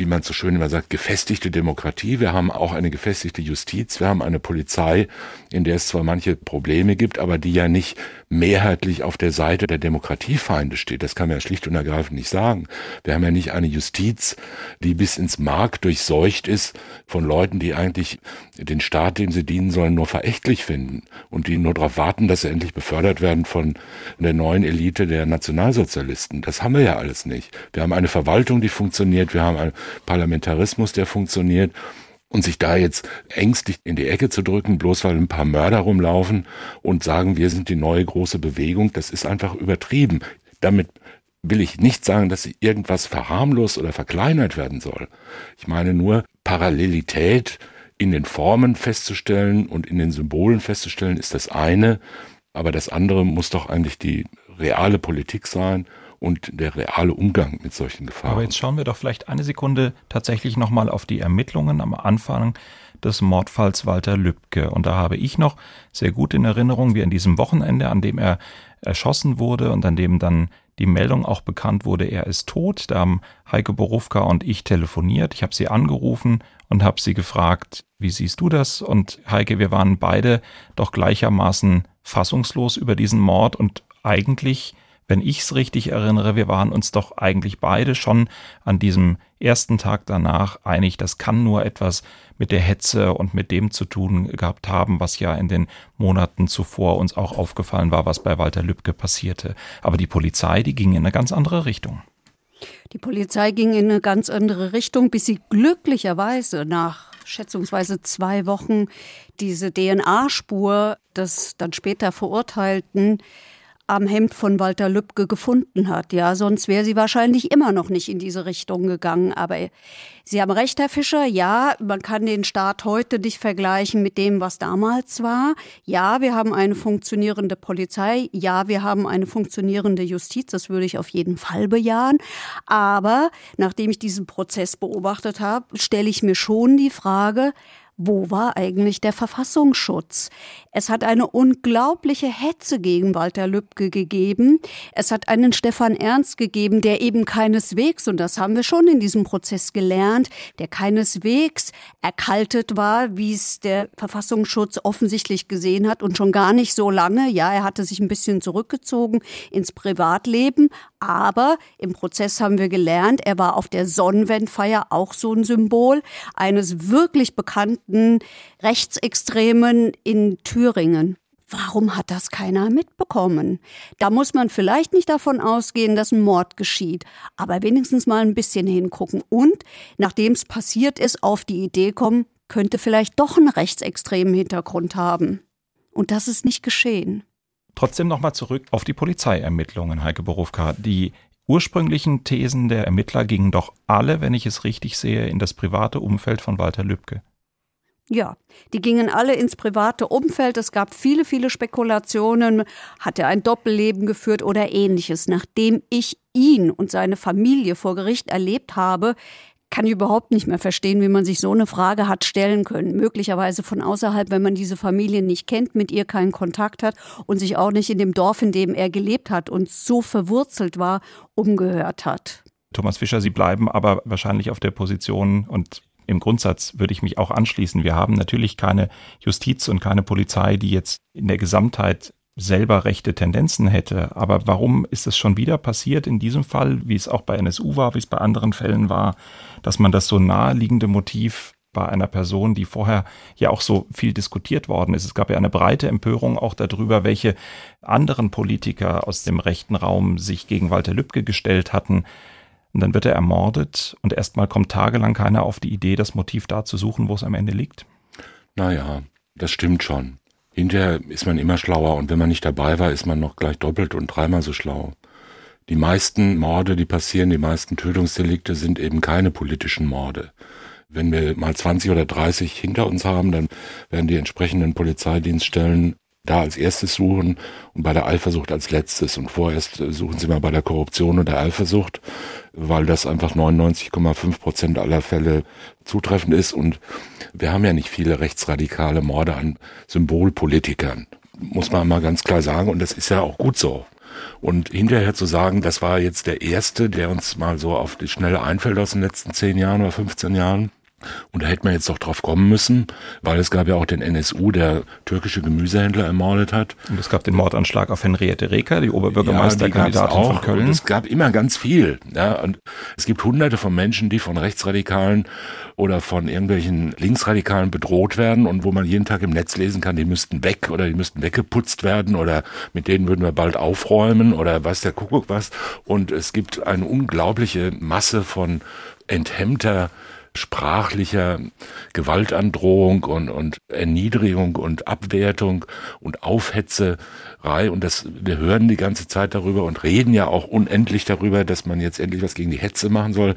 C: wie man so schön immer sagt, gefestigte Demokratie. Wir haben auch eine gefestigte Justiz. Wir haben eine Polizei, in der es zwar manche Probleme gibt, aber die ja nicht mehrheitlich auf der Seite der Demokratiefeinde steht. Das kann man ja schlicht und ergreifend nicht sagen. Wir haben ja nicht eine Justiz, die bis ins Mark durchseucht ist von Leuten, die eigentlich den Staat, dem sie dienen sollen, nur verächtlich finden und die nur darauf warten, dass sie endlich befördert werden von der neuen Elite der Nationalsozialisten. Das haben wir ja alles nicht. Wir haben eine Verwaltung, die funktioniert. Wir haben einen Parlamentarismus, der funktioniert. Und sich da jetzt ängstlich in die Ecke zu drücken, bloß weil ein paar Mörder rumlaufen und sagen, wir sind die neue große Bewegung, das ist einfach übertrieben. Damit will ich nicht sagen, dass irgendwas verharmlost oder verkleinert werden soll. Ich meine nur, Parallelität in den Formen festzustellen und in den Symbolen festzustellen, ist das eine, aber das andere muss doch eigentlich die reale Politik sein und der reale Umgang mit solchen Gefahren.
B: Aber jetzt schauen wir doch vielleicht eine Sekunde tatsächlich nochmal auf die Ermittlungen am Anfang des Mordfalls Walter Lübcke. Und da habe ich noch sehr gut in Erinnerung, wie an diesem Wochenende, an dem er erschossen wurde und an dem dann die Meldung auch bekannt wurde, er ist tot. Da haben Heike Borufka und ich telefoniert. Ich habe sie angerufen und habe sie gefragt, wie siehst du das? Und Heike, wir waren beide doch gleichermaßen fassungslos über diesen Mord und eigentlich wenn ich es richtig erinnere, wir waren uns doch eigentlich beide schon an diesem ersten Tag danach einig, das kann nur etwas mit der Hetze und mit dem zu tun gehabt haben, was ja in den Monaten zuvor uns auch aufgefallen war, was bei Walter Lübcke passierte. Aber die Polizei, die ging in eine ganz andere Richtung.
I: Die Polizei ging in eine ganz andere Richtung, bis sie glücklicherweise nach schätzungsweise zwei Wochen diese DNA-Spur des dann später Verurteilten am Hemd von Walter Lübcke gefunden hat. Ja, sonst wäre sie wahrscheinlich immer noch nicht in diese Richtung gegangen. Aber Sie haben recht, Herr Fischer. Ja, man kann den Staat heute nicht vergleichen mit dem, was damals war. Ja, wir haben eine funktionierende Polizei. Ja, wir haben eine funktionierende Justiz. Das würde ich auf jeden Fall bejahen. Aber nachdem ich diesen Prozess beobachtet habe, stelle ich mir schon die Frage, wo war eigentlich der Verfassungsschutz? Es hat eine unglaubliche Hetze gegen Walter Lübcke gegeben. Es hat einen Stefan Ernst gegeben, der eben keineswegs, und das haben wir schon in diesem Prozess gelernt, der keineswegs erkaltet war, wie es der Verfassungsschutz offensichtlich gesehen hat und schon gar nicht so lange. Ja, er hatte sich ein bisschen zurückgezogen ins Privatleben, aber im Prozess haben wir gelernt, er war auf der Sonnenwendfeier auch so ein Symbol eines wirklich bekannten Rechtsextremen in Thüringen. Warum hat das keiner mitbekommen? Da muss man vielleicht nicht davon ausgehen, dass ein Mord geschieht, aber wenigstens mal ein bisschen hingucken und, nachdem es passiert ist, auf die Idee kommen, könnte vielleicht doch einen rechtsextremen Hintergrund haben. Und das ist nicht geschehen.
B: Trotzdem nochmal zurück auf die Polizeiermittlungen, Heike Borowka. Die ursprünglichen Thesen der Ermittler gingen doch alle, wenn ich es richtig sehe, in das private Umfeld von Walter Lübcke.
I: Ja, die gingen alle ins private Umfeld. Es gab viele, viele Spekulationen. Hat er ein Doppelleben geführt oder ähnliches? Nachdem ich ihn und seine Familie vor Gericht erlebt habe, kann ich überhaupt nicht mehr verstehen, wie man sich so eine Frage hat stellen können. Möglicherweise von außerhalb, wenn man diese Familie nicht kennt, mit ihr keinen Kontakt hat und sich auch nicht in dem Dorf, in dem er gelebt hat und so verwurzelt war, umgehört hat.
B: Thomas Fischer, Sie bleiben aber wahrscheinlich auf der Position und im Grundsatz würde ich mich auch anschließen. Wir haben natürlich keine Justiz und keine Polizei, die jetzt in der Gesamtheit selber rechte Tendenzen hätte. Aber warum ist es schon wieder passiert in diesem Fall, wie es auch bei NSU war, wie es bei anderen Fällen war, dass man das so naheliegende Motiv bei einer Person, die vorher ja auch so viel diskutiert worden ist. Es gab ja eine breite Empörung auch darüber, welche anderen Politiker aus dem rechten Raum sich gegen Walter Lübcke gestellt hatten. Und dann wird er ermordet und erstmal kommt tagelang keiner auf die Idee, das Motiv da zu suchen, wo es am Ende liegt.
C: Naja, das stimmt schon. Hinterher ist man immer schlauer und wenn man nicht dabei war, ist man noch gleich doppelt und dreimal so schlau. Die meisten Morde, die passieren, die meisten Tötungsdelikte sind eben keine politischen Morde. Wenn wir mal 20 oder 30 hinter uns haben, dann werden die entsprechenden Polizeidienststellen da als erstes suchen und bei der Eifersucht als letztes. Und vorerst äh, suchen sie mal bei der Korruption und der Eifersucht, weil das einfach 99,5 Prozent aller Fälle zutreffend ist. Und wir haben ja nicht viele rechtsradikale Morde an Symbolpolitikern, muss man mal ganz klar sagen. Und das ist ja auch gut so. Und hinterher zu sagen, das war jetzt der erste, der uns mal so auf die Schnelle einfällt aus den letzten zehn Jahren oder 15 Jahren, und da hätte man jetzt doch drauf kommen müssen, weil es gab ja auch den NSU, der türkische Gemüsehändler ermordet hat.
B: Und es gab den Mordanschlag auf Henriette Reker, die Oberbürgermeisterkandidatin
C: ja,
B: von Köln.
C: Und es gab immer ganz viel. Ja, und es gibt hunderte von Menschen, die von Rechtsradikalen oder von irgendwelchen Linksradikalen bedroht werden und wo man jeden Tag im Netz lesen kann, die müssten weg oder die müssten weggeputzt werden oder mit denen würden wir bald aufräumen oder weiß der Kuckuck was. Und es gibt eine unglaubliche Masse von enthemmter sprachlicher Gewaltandrohung und, und Erniedrigung und Abwertung und Aufhetzerei. Und das, wir hören die ganze Zeit darüber und reden ja auch unendlich darüber, dass man jetzt endlich was gegen die Hetze machen soll.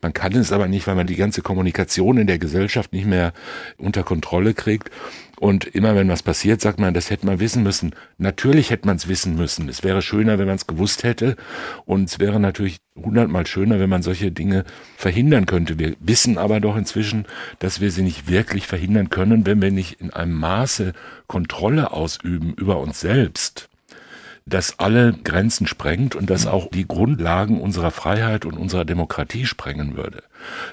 C: Man kann es aber nicht, weil man die ganze Kommunikation in der Gesellschaft nicht mehr unter Kontrolle kriegt. Und immer wenn was passiert, sagt man, das hätte man wissen müssen. Natürlich hätte man es wissen müssen. Es wäre schöner, wenn man es gewusst hätte. Und es wäre natürlich hundertmal schöner, wenn man solche Dinge verhindern könnte. Wir wissen aber doch inzwischen, dass wir sie nicht wirklich verhindern können, wenn wir nicht in einem Maße Kontrolle ausüben über uns selbst das alle Grenzen sprengt und das auch die Grundlagen unserer Freiheit und unserer Demokratie sprengen würde.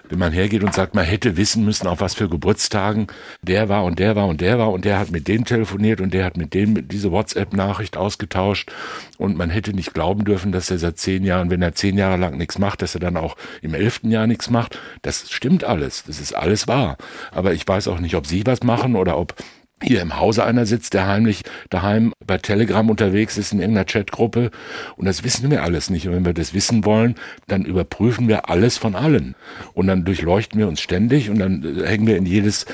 C: Wenn man hergeht und sagt, man hätte wissen müssen, auf was für Geburtstagen der war und der war und der war und der hat mit dem telefoniert und der hat mit dem diese WhatsApp-Nachricht ausgetauscht und man hätte nicht glauben dürfen, dass er seit zehn Jahren, wenn er zehn Jahre lang nichts macht, dass er dann auch im elften Jahr nichts macht. Das stimmt alles. Das ist alles wahr. Aber ich weiß auch nicht, ob Sie was machen oder ob hier im Hause einer sitzt, der heimlich daheim bei Telegram unterwegs ist in irgendeiner Chatgruppe. Und das wissen wir alles nicht. Und wenn wir das wissen wollen, dann überprüfen wir alles von allen. Und dann durchleuchten wir uns ständig und dann äh, hängen wir in jedes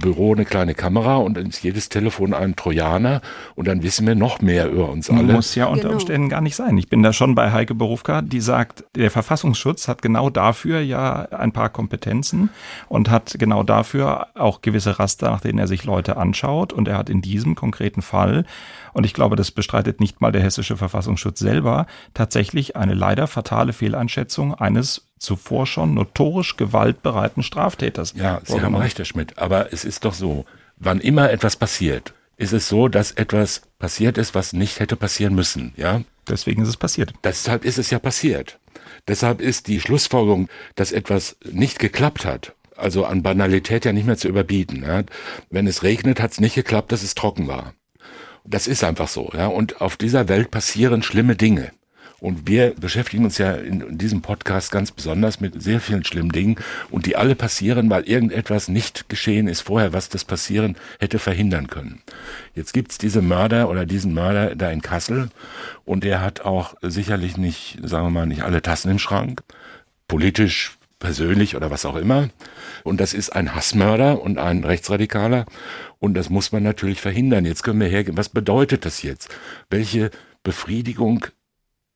C: Büro eine kleine Kamera und dann ist jedes Telefon ein Trojaner und dann wissen wir noch mehr über uns alle.
B: Muss ja unter genau. Umständen gar nicht sein. Ich bin da schon bei Heike Berufka, die sagt, der Verfassungsschutz hat genau dafür ja ein paar Kompetenzen und hat genau dafür auch gewisse Raster, nach denen er sich Leute anschaut und er hat in diesem konkreten Fall und ich glaube, das bestreitet nicht mal der hessische Verfassungsschutz selber, tatsächlich eine leider fatale Fehleinschätzung eines zuvor schon notorisch gewaltbereiten Straftäters.
C: Ja, Sie haben recht, Herr Schmidt. Aber es ist doch so, wann immer etwas passiert, ist es so, dass etwas passiert ist, was nicht hätte passieren müssen, ja?
B: Deswegen ist es passiert.
C: Deshalb ist es ja passiert. Deshalb ist die Schlussfolgerung, dass etwas nicht geklappt hat, also an Banalität ja nicht mehr zu überbieten. Ja? Wenn es regnet, hat es nicht geklappt, dass es trocken war. Das ist einfach so. Ja? Und auf dieser Welt passieren schlimme Dinge. Und wir beschäftigen uns ja in diesem Podcast ganz besonders mit sehr vielen schlimmen Dingen und die alle passieren, weil irgendetwas nicht geschehen ist vorher, was das Passieren hätte verhindern können. Jetzt gibt's diese Mörder oder diesen Mörder da in Kassel und der hat auch sicherlich nicht, sagen wir mal, nicht alle Tassen im Schrank. Politisch, persönlich oder was auch immer. Und das ist ein Hassmörder und ein Rechtsradikaler. Und das muss man natürlich verhindern. Jetzt können wir hergehen. Was bedeutet das jetzt? Welche Befriedigung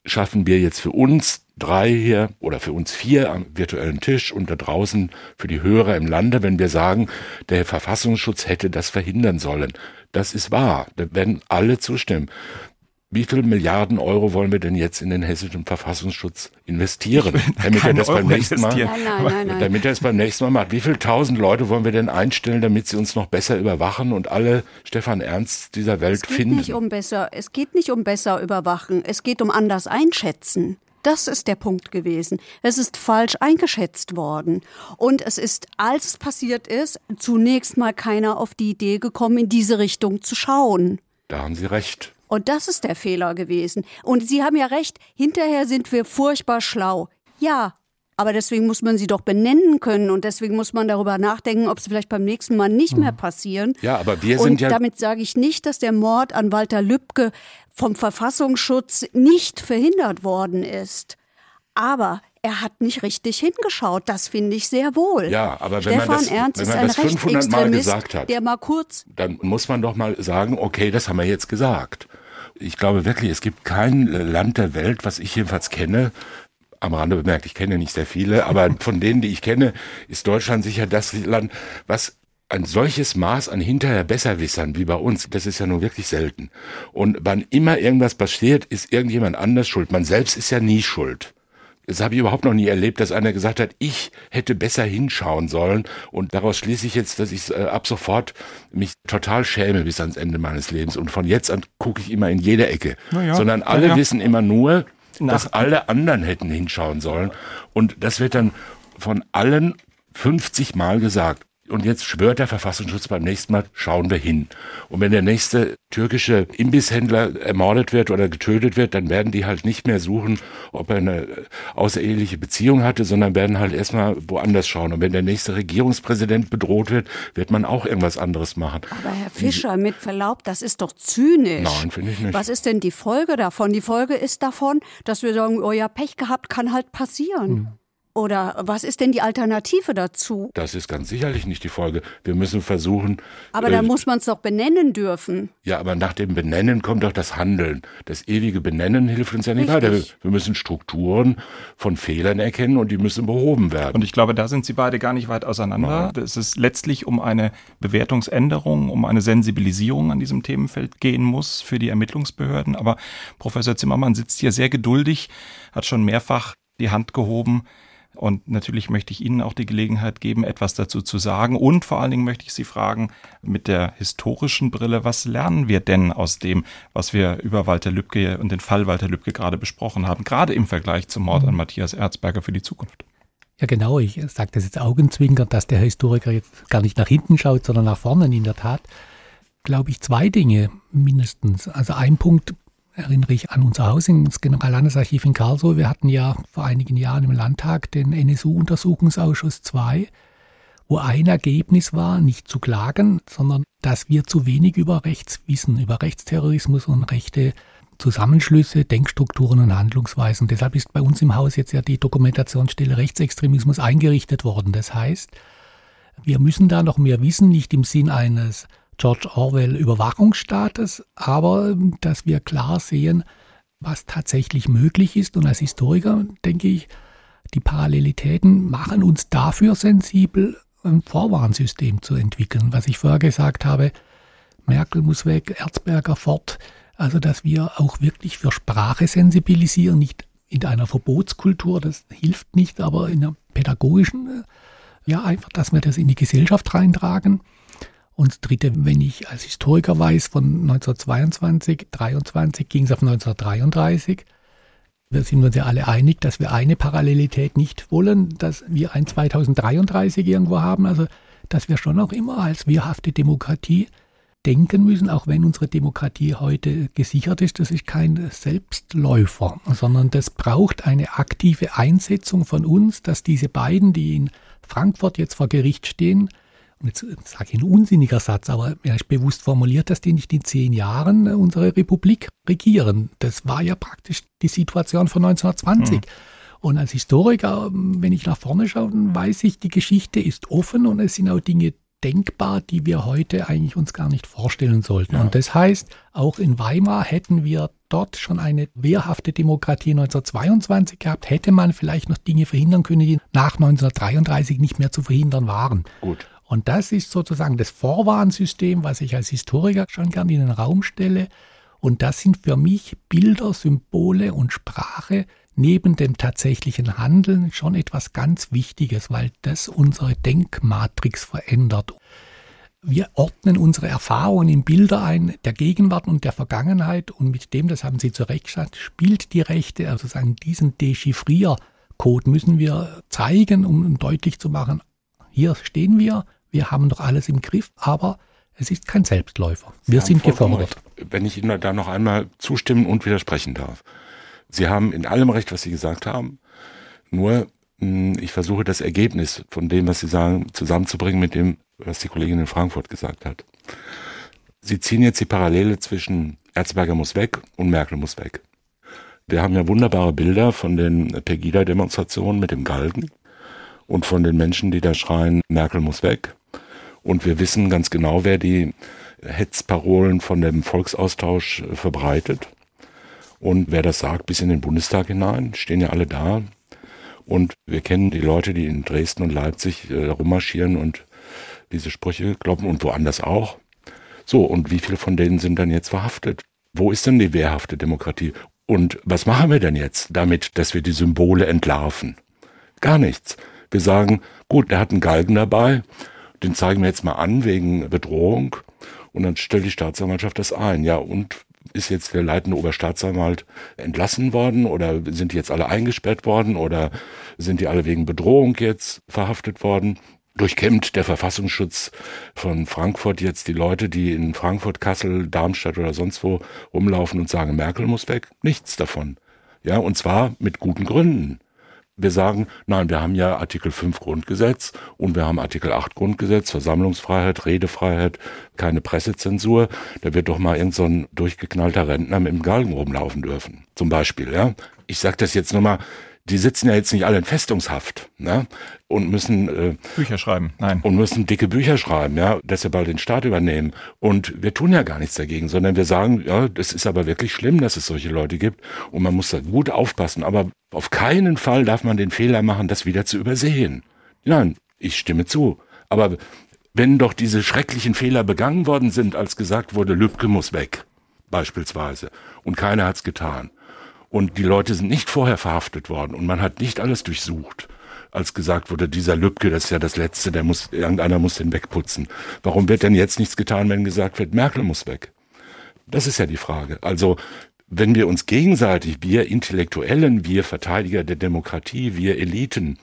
C: schaffen wir jetzt für uns drei hier oder für uns vier am virtuellen Tisch und da draußen für die Hörer im Lande, wenn wir sagen, der Verfassungsschutz hätte das verhindern sollen. Das ist wahr. Da werden alle zustimmen. Wie viele Milliarden Euro wollen wir denn jetzt in den hessischen Verfassungsschutz investieren, damit er das beim nächsten Mal, nein, nein, nein, damit er es beim nächsten Mal macht? Wie viele tausend Leute wollen wir denn einstellen, damit sie uns noch besser überwachen und alle Stefan Ernst dieser Welt
I: es geht
C: finden?
I: Nicht um besser, es geht nicht um besser überwachen, es geht um anders einschätzen. Das ist der Punkt gewesen. Es ist falsch eingeschätzt worden. Und es ist, als es passiert ist, zunächst mal keiner auf die Idee gekommen, in diese Richtung zu schauen.
C: Da haben Sie recht.
I: Und das ist der Fehler gewesen. Und Sie haben ja recht, hinterher sind wir furchtbar schlau. Ja, aber deswegen muss man sie doch benennen können und deswegen muss man darüber nachdenken, ob sie vielleicht beim nächsten Mal nicht mehr passieren.
C: Ja, aber wir sind
I: und
C: ja.
I: damit sage ich nicht, dass der Mord an Walter Lübcke vom Verfassungsschutz nicht verhindert worden ist. Aber er hat nicht richtig hingeschaut. Das finde ich sehr wohl.
C: Ja, aber wenn
I: Stefan
C: man das,
I: Ernst
C: wenn
I: ist
C: man
I: ein
C: das 500 Mal gesagt hat,
I: der mal kurz
C: dann muss man doch mal sagen, okay, das haben wir jetzt gesagt. Ich glaube wirklich, es gibt kein Land der Welt, was ich jedenfalls kenne, am Rande bemerkt, ich kenne nicht sehr viele, aber von denen, die ich kenne, ist Deutschland sicher das Land, was ein solches Maß an hinterher Besserwissern wie bei uns, das ist ja nun wirklich selten. Und wann immer irgendwas passiert, ist irgendjemand anders schuld. Man selbst ist ja nie schuld. Das habe ich überhaupt noch nie erlebt, dass einer gesagt hat, ich hätte besser hinschauen sollen. Und daraus schließe ich jetzt, dass ich äh, ab sofort mich total schäme bis ans Ende meines Lebens. Und von jetzt an gucke ich immer in jede Ecke.
B: Ja,
C: Sondern alle
B: ja.
C: wissen immer nur,
B: Nach-
C: dass alle anderen hätten hinschauen sollen. Und das wird dann von allen 50 Mal gesagt. Und jetzt schwört der Verfassungsschutz beim nächsten Mal, schauen wir hin. Und wenn der nächste türkische Imbisshändler ermordet wird oder getötet wird, dann werden die halt nicht mehr suchen, ob er eine außereheliche Beziehung hatte, sondern werden halt erstmal woanders schauen. Und wenn der nächste Regierungspräsident bedroht wird, wird man auch irgendwas anderes machen.
I: Aber Herr Fischer, mit Verlaub, das ist doch zynisch.
C: Nein, finde ich nicht.
I: Was ist denn die Folge davon? Die Folge ist davon, dass wir sagen, oh ja, Pech gehabt, kann halt passieren.
C: Hm.
I: Oder was ist denn die Alternative dazu?
C: Das ist ganz sicherlich nicht die Folge. Wir müssen versuchen.
I: Aber
C: äh,
I: da muss man es doch benennen dürfen.
C: Ja, aber nach dem Benennen kommt doch das Handeln. Das ewige Benennen hilft uns ja nicht
I: Richtig.
C: weiter. Wir- Wir müssen Strukturen von Fehlern erkennen und die müssen behoben werden.
B: Und ich glaube, da sind sie beide gar nicht weit auseinander. Es ist letztlich um eine Bewertungsänderung, um eine Sensibilisierung an diesem Themenfeld gehen muss für die Ermittlungsbehörden. Aber Professor Zimmermann sitzt hier sehr geduldig, hat schon mehrfach die Hand gehoben. Und natürlich möchte ich Ihnen auch die Gelegenheit geben, etwas dazu zu sagen. Und vor allen Dingen möchte ich Sie fragen, mit der historischen Brille, was lernen wir denn aus dem, was wir über Walter Lübcke und den Fall Walter Lübcke gerade besprochen haben, gerade im Vergleich zum Mord an Matthias Erzberger für die Zukunft?
D: Ja, genau. Ich sage das jetzt augenzwinkernd, dass der Historiker jetzt gar nicht nach hinten schaut, sondern nach vorne. In der Tat glaube ich zwei Dinge mindestens. Also ein Punkt erinnere ich an unser Haus ins Generallandesarchiv in Karlsruhe. Wir hatten ja vor einigen Jahren im Landtag den NSU-Untersuchungsausschuss 2, wo ein Ergebnis war, nicht zu klagen, sondern dass wir zu wenig über Rechts wissen, über Rechtsterrorismus und rechte Zusammenschlüsse, Denkstrukturen und Handlungsweisen. Deshalb ist bei uns im Haus jetzt ja die Dokumentationsstelle Rechtsextremismus eingerichtet worden. Das heißt, wir müssen da noch mehr wissen, nicht im Sinn eines George Orwell Überwachungsstaates, aber ähm, dass wir klar sehen, was tatsächlich möglich ist. Und als Historiker denke ich, die Parallelitäten machen uns dafür sensibel, ein Vorwarnsystem zu entwickeln. Was ich vorher gesagt habe, Merkel muss weg, Erzberger fort. Also, dass wir auch wirklich für Sprache sensibilisieren, nicht in einer Verbotskultur, das hilft nicht, aber in einer pädagogischen, äh, ja, einfach, dass wir das in die Gesellschaft reintragen. Und Dritte, wenn ich als Historiker weiß, von 1922, 23 ging es auf 1933. Wir sind uns ja alle einig, dass wir eine Parallelität nicht wollen, dass wir ein 2033 irgendwo haben. Also, dass wir schon auch immer als wehrhafte Demokratie denken müssen, auch wenn unsere Demokratie heute gesichert ist, das ist kein Selbstläufer, sondern das braucht eine aktive Einsetzung von uns, dass diese beiden, die in Frankfurt jetzt vor Gericht stehen, jetzt sage ich ein unsinniger Satz, aber er ist bewusst formuliert, dass die nicht in zehn Jahren unsere Republik regieren. Das war ja praktisch die Situation von 1920. Mhm. Und als Historiker, wenn ich nach vorne schaue, weiß ich, die Geschichte ist offen und es sind auch Dinge denkbar, die wir heute eigentlich uns gar nicht vorstellen sollten. Ja. Und das heißt, auch in Weimar hätten wir dort schon eine wehrhafte Demokratie 1922 gehabt, hätte man vielleicht noch Dinge verhindern können, die nach 1933 nicht mehr zu verhindern waren.
C: Gut.
D: Und das ist sozusagen das Vorwarnsystem, was ich als Historiker schon gerne in den Raum stelle. Und das sind für mich Bilder, Symbole und Sprache, neben dem tatsächlichen Handeln schon etwas ganz Wichtiges, weil das unsere Denkmatrix verändert. Wir ordnen unsere Erfahrungen in Bilder ein, der Gegenwart und der Vergangenheit und mit dem, das haben Sie zu Recht gesagt, spielt die Rechte, also sagen, diesen Dechiffriercode müssen wir zeigen, um deutlich zu machen, hier stehen wir, wir haben doch alles im Griff, aber es ist kein Selbstläufer. Wir sind gefordert.
C: Wenn ich Ihnen da noch einmal zustimmen und widersprechen darf. Sie haben in allem recht, was Sie gesagt haben. Nur, hm, ich versuche das Ergebnis von dem, was Sie sagen, zusammenzubringen mit dem, was die Kollegin in Frankfurt gesagt hat. Sie ziehen jetzt die Parallele zwischen Erzberger muss weg und Merkel muss weg. Wir haben ja wunderbare Bilder von den Pegida-Demonstrationen mit dem Galgen und von den Menschen, die da schreien, Merkel muss weg. Und wir wissen ganz genau, wer die Hetzparolen von dem Volksaustausch verbreitet. Und wer das sagt, bis in den Bundestag hinein, stehen ja alle da. Und wir kennen die Leute, die in Dresden und Leipzig äh, rummarschieren und diese Sprüche kloppen und woanders auch. So, und wie viele von denen sind dann jetzt verhaftet? Wo ist denn die wehrhafte Demokratie? Und was machen wir denn jetzt damit, dass wir die Symbole entlarven? Gar nichts. Wir sagen, gut, der hat einen Galgen dabei, den zeigen wir jetzt mal an wegen Bedrohung und dann stellt die Staatsanwaltschaft das ein. Ja, und ist jetzt der leitende Oberstaatsanwalt entlassen worden oder sind die jetzt alle eingesperrt worden oder sind die alle wegen Bedrohung jetzt verhaftet worden? Durchkämmt der Verfassungsschutz von Frankfurt jetzt die Leute, die in Frankfurt, Kassel, Darmstadt oder sonst wo rumlaufen und sagen, Merkel muss weg? Nichts davon. Ja, und zwar mit guten Gründen. Wir sagen, nein, wir haben ja Artikel 5 Grundgesetz und wir haben Artikel 8 Grundgesetz, Versammlungsfreiheit, Redefreiheit, keine Pressezensur. Da wird doch mal irgend so ein durchgeknallter Rentner mit dem Galgen rumlaufen dürfen. Zum Beispiel, ja. Ich sage das jetzt nur mal, die sitzen ja jetzt nicht alle in Festungshaft ne? und müssen
B: äh, Bücher schreiben, nein.
C: Und müssen dicke Bücher schreiben, ja, dass sie bald den Staat übernehmen. Und wir tun ja gar nichts dagegen, sondern wir sagen, ja, das ist aber wirklich schlimm, dass es solche Leute gibt und man muss da gut aufpassen. Aber auf keinen Fall darf man den Fehler machen, das wieder zu übersehen. Nein, ich stimme zu. Aber wenn doch diese schrecklichen Fehler begangen worden sind, als gesagt wurde, Lübcke muss weg, beispielsweise, und keiner hat's getan, und die Leute sind nicht vorher verhaftet worden und man hat nicht alles durchsucht, als gesagt wurde, dieser Lübcke, das ist ja das Letzte, der muss, irgendeiner muss den wegputzen. Warum wird denn jetzt nichts getan, wenn gesagt wird, Merkel muss weg? Das ist ja die Frage. Also, wenn wir uns gegenseitig, wir Intellektuellen, wir Verteidiger der Demokratie, wir Eliten,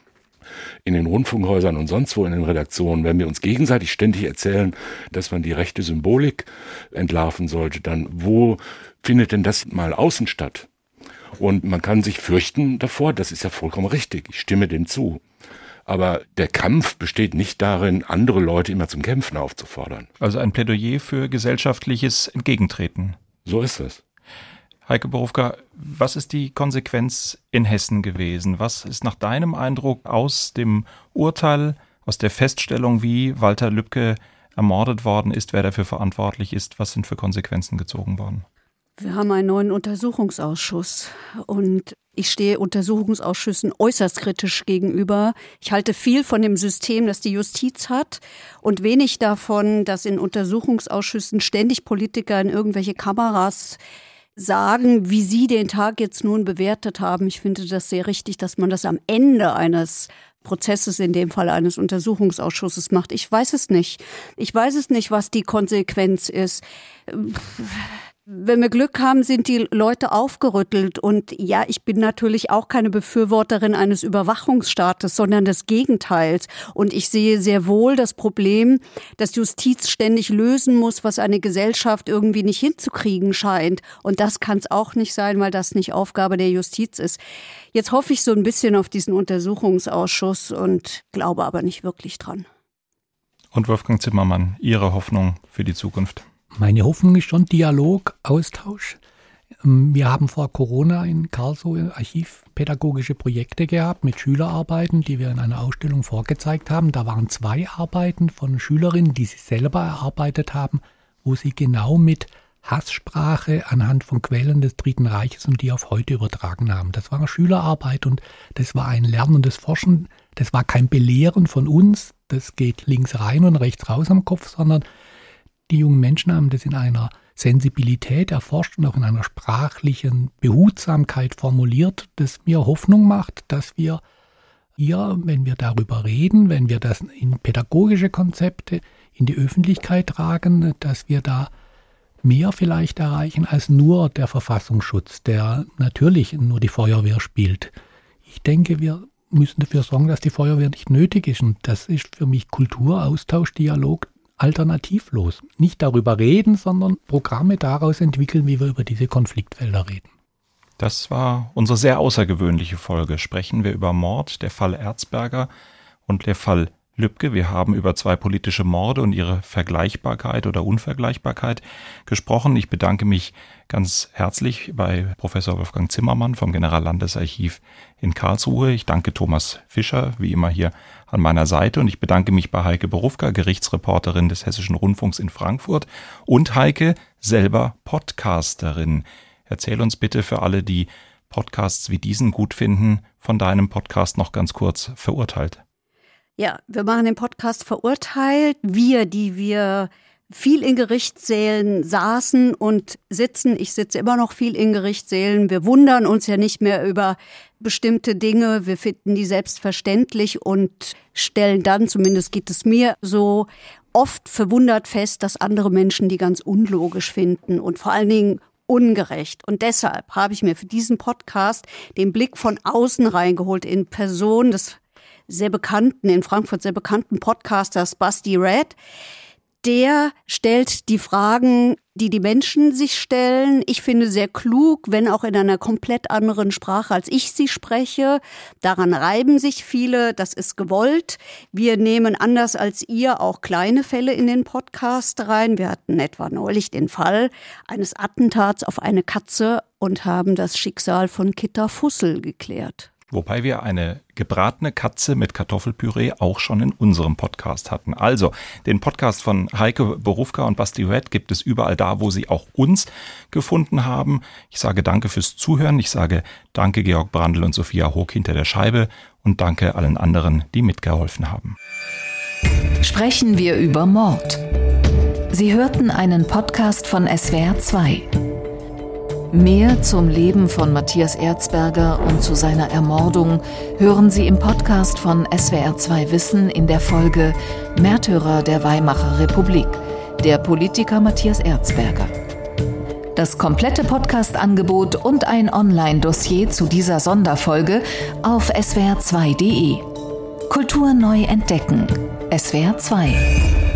C: in den Rundfunkhäusern und sonst wo in den Redaktionen, wenn wir uns gegenseitig ständig erzählen, dass man die rechte Symbolik entlarven sollte, dann wo findet denn das mal außen statt? Und man kann sich fürchten davor, das ist ja vollkommen richtig, ich stimme dem zu. Aber der Kampf besteht nicht darin, andere Leute immer zum Kämpfen aufzufordern.
B: Also ein Plädoyer für gesellschaftliches Entgegentreten.
C: So ist es.
B: Heike Borufka, was ist die Konsequenz in Hessen gewesen? Was ist nach deinem Eindruck aus dem Urteil, aus der Feststellung, wie Walter Lübcke ermordet worden ist, wer dafür verantwortlich ist, was sind für Konsequenzen gezogen worden?
I: Wir haben einen neuen Untersuchungsausschuss und ich stehe Untersuchungsausschüssen äußerst kritisch gegenüber. Ich halte viel von dem System, das die Justiz hat und wenig davon, dass in Untersuchungsausschüssen ständig Politiker in irgendwelche Kameras sagen, wie Sie den Tag jetzt nun bewertet haben. Ich finde das sehr richtig, dass man das am Ende eines Prozesses, in dem Fall eines Untersuchungsausschusses macht. Ich weiß es nicht. Ich weiß es nicht, was die Konsequenz ist wenn wir Glück haben, sind die Leute aufgerüttelt. Und ja, ich bin natürlich auch keine Befürworterin eines Überwachungsstaates, sondern des Gegenteils. Und ich sehe sehr wohl das Problem, dass Justiz ständig lösen muss, was eine Gesellschaft irgendwie nicht hinzukriegen scheint. Und das kann es auch nicht sein, weil das nicht Aufgabe der Justiz ist. Jetzt hoffe ich so ein bisschen auf diesen Untersuchungsausschuss und glaube aber nicht wirklich dran.
B: Und Wolfgang Zimmermann, Ihre Hoffnung für die Zukunft?
D: Meine Hoffnung ist schon Dialog, Austausch. Ähm, wir haben vor Corona in Karlsruhe archivpädagogische Projekte gehabt mit Schülerarbeiten, die wir in einer Ausstellung vorgezeigt haben. Da waren zwei Arbeiten von Schülerinnen, die sie selber erarbeitet haben, wo sie genau mit Hasssprache anhand von Quellen des Dritten Reiches und die auf heute übertragen haben. Das war eine Schülerarbeit und das war ein lernendes Forschen. Das war kein Belehren von uns, das geht links rein und rechts raus am Kopf, sondern die jungen Menschen haben das in einer Sensibilität erforscht und auch in einer sprachlichen Behutsamkeit formuliert, das mir Hoffnung macht, dass wir hier, wenn wir darüber reden, wenn wir das in pädagogische Konzepte in die Öffentlichkeit tragen, dass wir da mehr vielleicht erreichen als nur der Verfassungsschutz, der natürlich nur die Feuerwehr spielt. Ich denke, wir müssen dafür sorgen, dass die Feuerwehr nicht nötig ist. Und das ist für mich Kultur, Austausch, Dialog, alternativlos. Nicht darüber reden, sondern Programme daraus entwickeln, wie wir über diese Konfliktfelder reden.
B: Das war unsere sehr außergewöhnliche Folge. Sprechen wir über Mord, der Fall Erzberger und der Fall Lübcke. Wir haben über zwei politische Morde und ihre Vergleichbarkeit oder Unvergleichbarkeit gesprochen. Ich bedanke mich ganz herzlich bei Professor Wolfgang Zimmermann vom Generallandesarchiv in Karlsruhe. Ich danke Thomas Fischer, wie immer hier an meiner Seite und ich bedanke mich bei Heike Berufka, Gerichtsreporterin des Hessischen Rundfunks in Frankfurt und Heike, selber Podcasterin. Erzähl uns bitte für alle, die Podcasts wie diesen gut finden, von deinem Podcast noch ganz kurz verurteilt.
I: Ja, wir machen den Podcast verurteilt. Wir, die wir viel in Gerichtssälen saßen und sitzen. Ich sitze immer noch viel in Gerichtssälen. Wir wundern uns ja nicht mehr über bestimmte Dinge. Wir finden die selbstverständlich und stellen dann, zumindest geht es mir so, oft verwundert fest, dass andere Menschen die ganz unlogisch finden und vor allen Dingen ungerecht. Und deshalb habe ich mir für diesen Podcast den Blick von außen reingeholt in Person des sehr bekannten, in Frankfurt sehr bekannten Podcasters Basti Red. Der stellt die Fragen, die die Menschen sich stellen. Ich finde sehr klug, wenn auch in einer komplett anderen Sprache, als ich sie spreche. Daran reiben sich viele. Das ist gewollt. Wir nehmen anders als ihr auch kleine Fälle in den Podcast rein. Wir hatten etwa neulich den Fall eines Attentats auf eine Katze und haben das Schicksal von Kitta Fussel geklärt.
B: Wobei wir eine gebratene Katze mit Kartoffelpüree auch schon in unserem Podcast hatten. Also, den Podcast von Heike Berufka und Basti Red gibt es überall da, wo Sie auch uns gefunden haben. Ich sage danke fürs Zuhören. Ich sage danke Georg Brandl und Sophia Hoog hinter der Scheibe und danke allen anderen, die mitgeholfen haben.
A: Sprechen wir über Mord. Sie hörten einen Podcast von SWR 2. Mehr zum Leben von Matthias Erzberger und zu seiner Ermordung hören Sie im Podcast von SWR2 Wissen in der Folge Märtyrer der Weimarer Republik, der Politiker Matthias Erzberger. Das komplette Podcast-Angebot und ein Online-Dossier zu dieser Sonderfolge auf swr2.de. Kultur neu entdecken. SWR2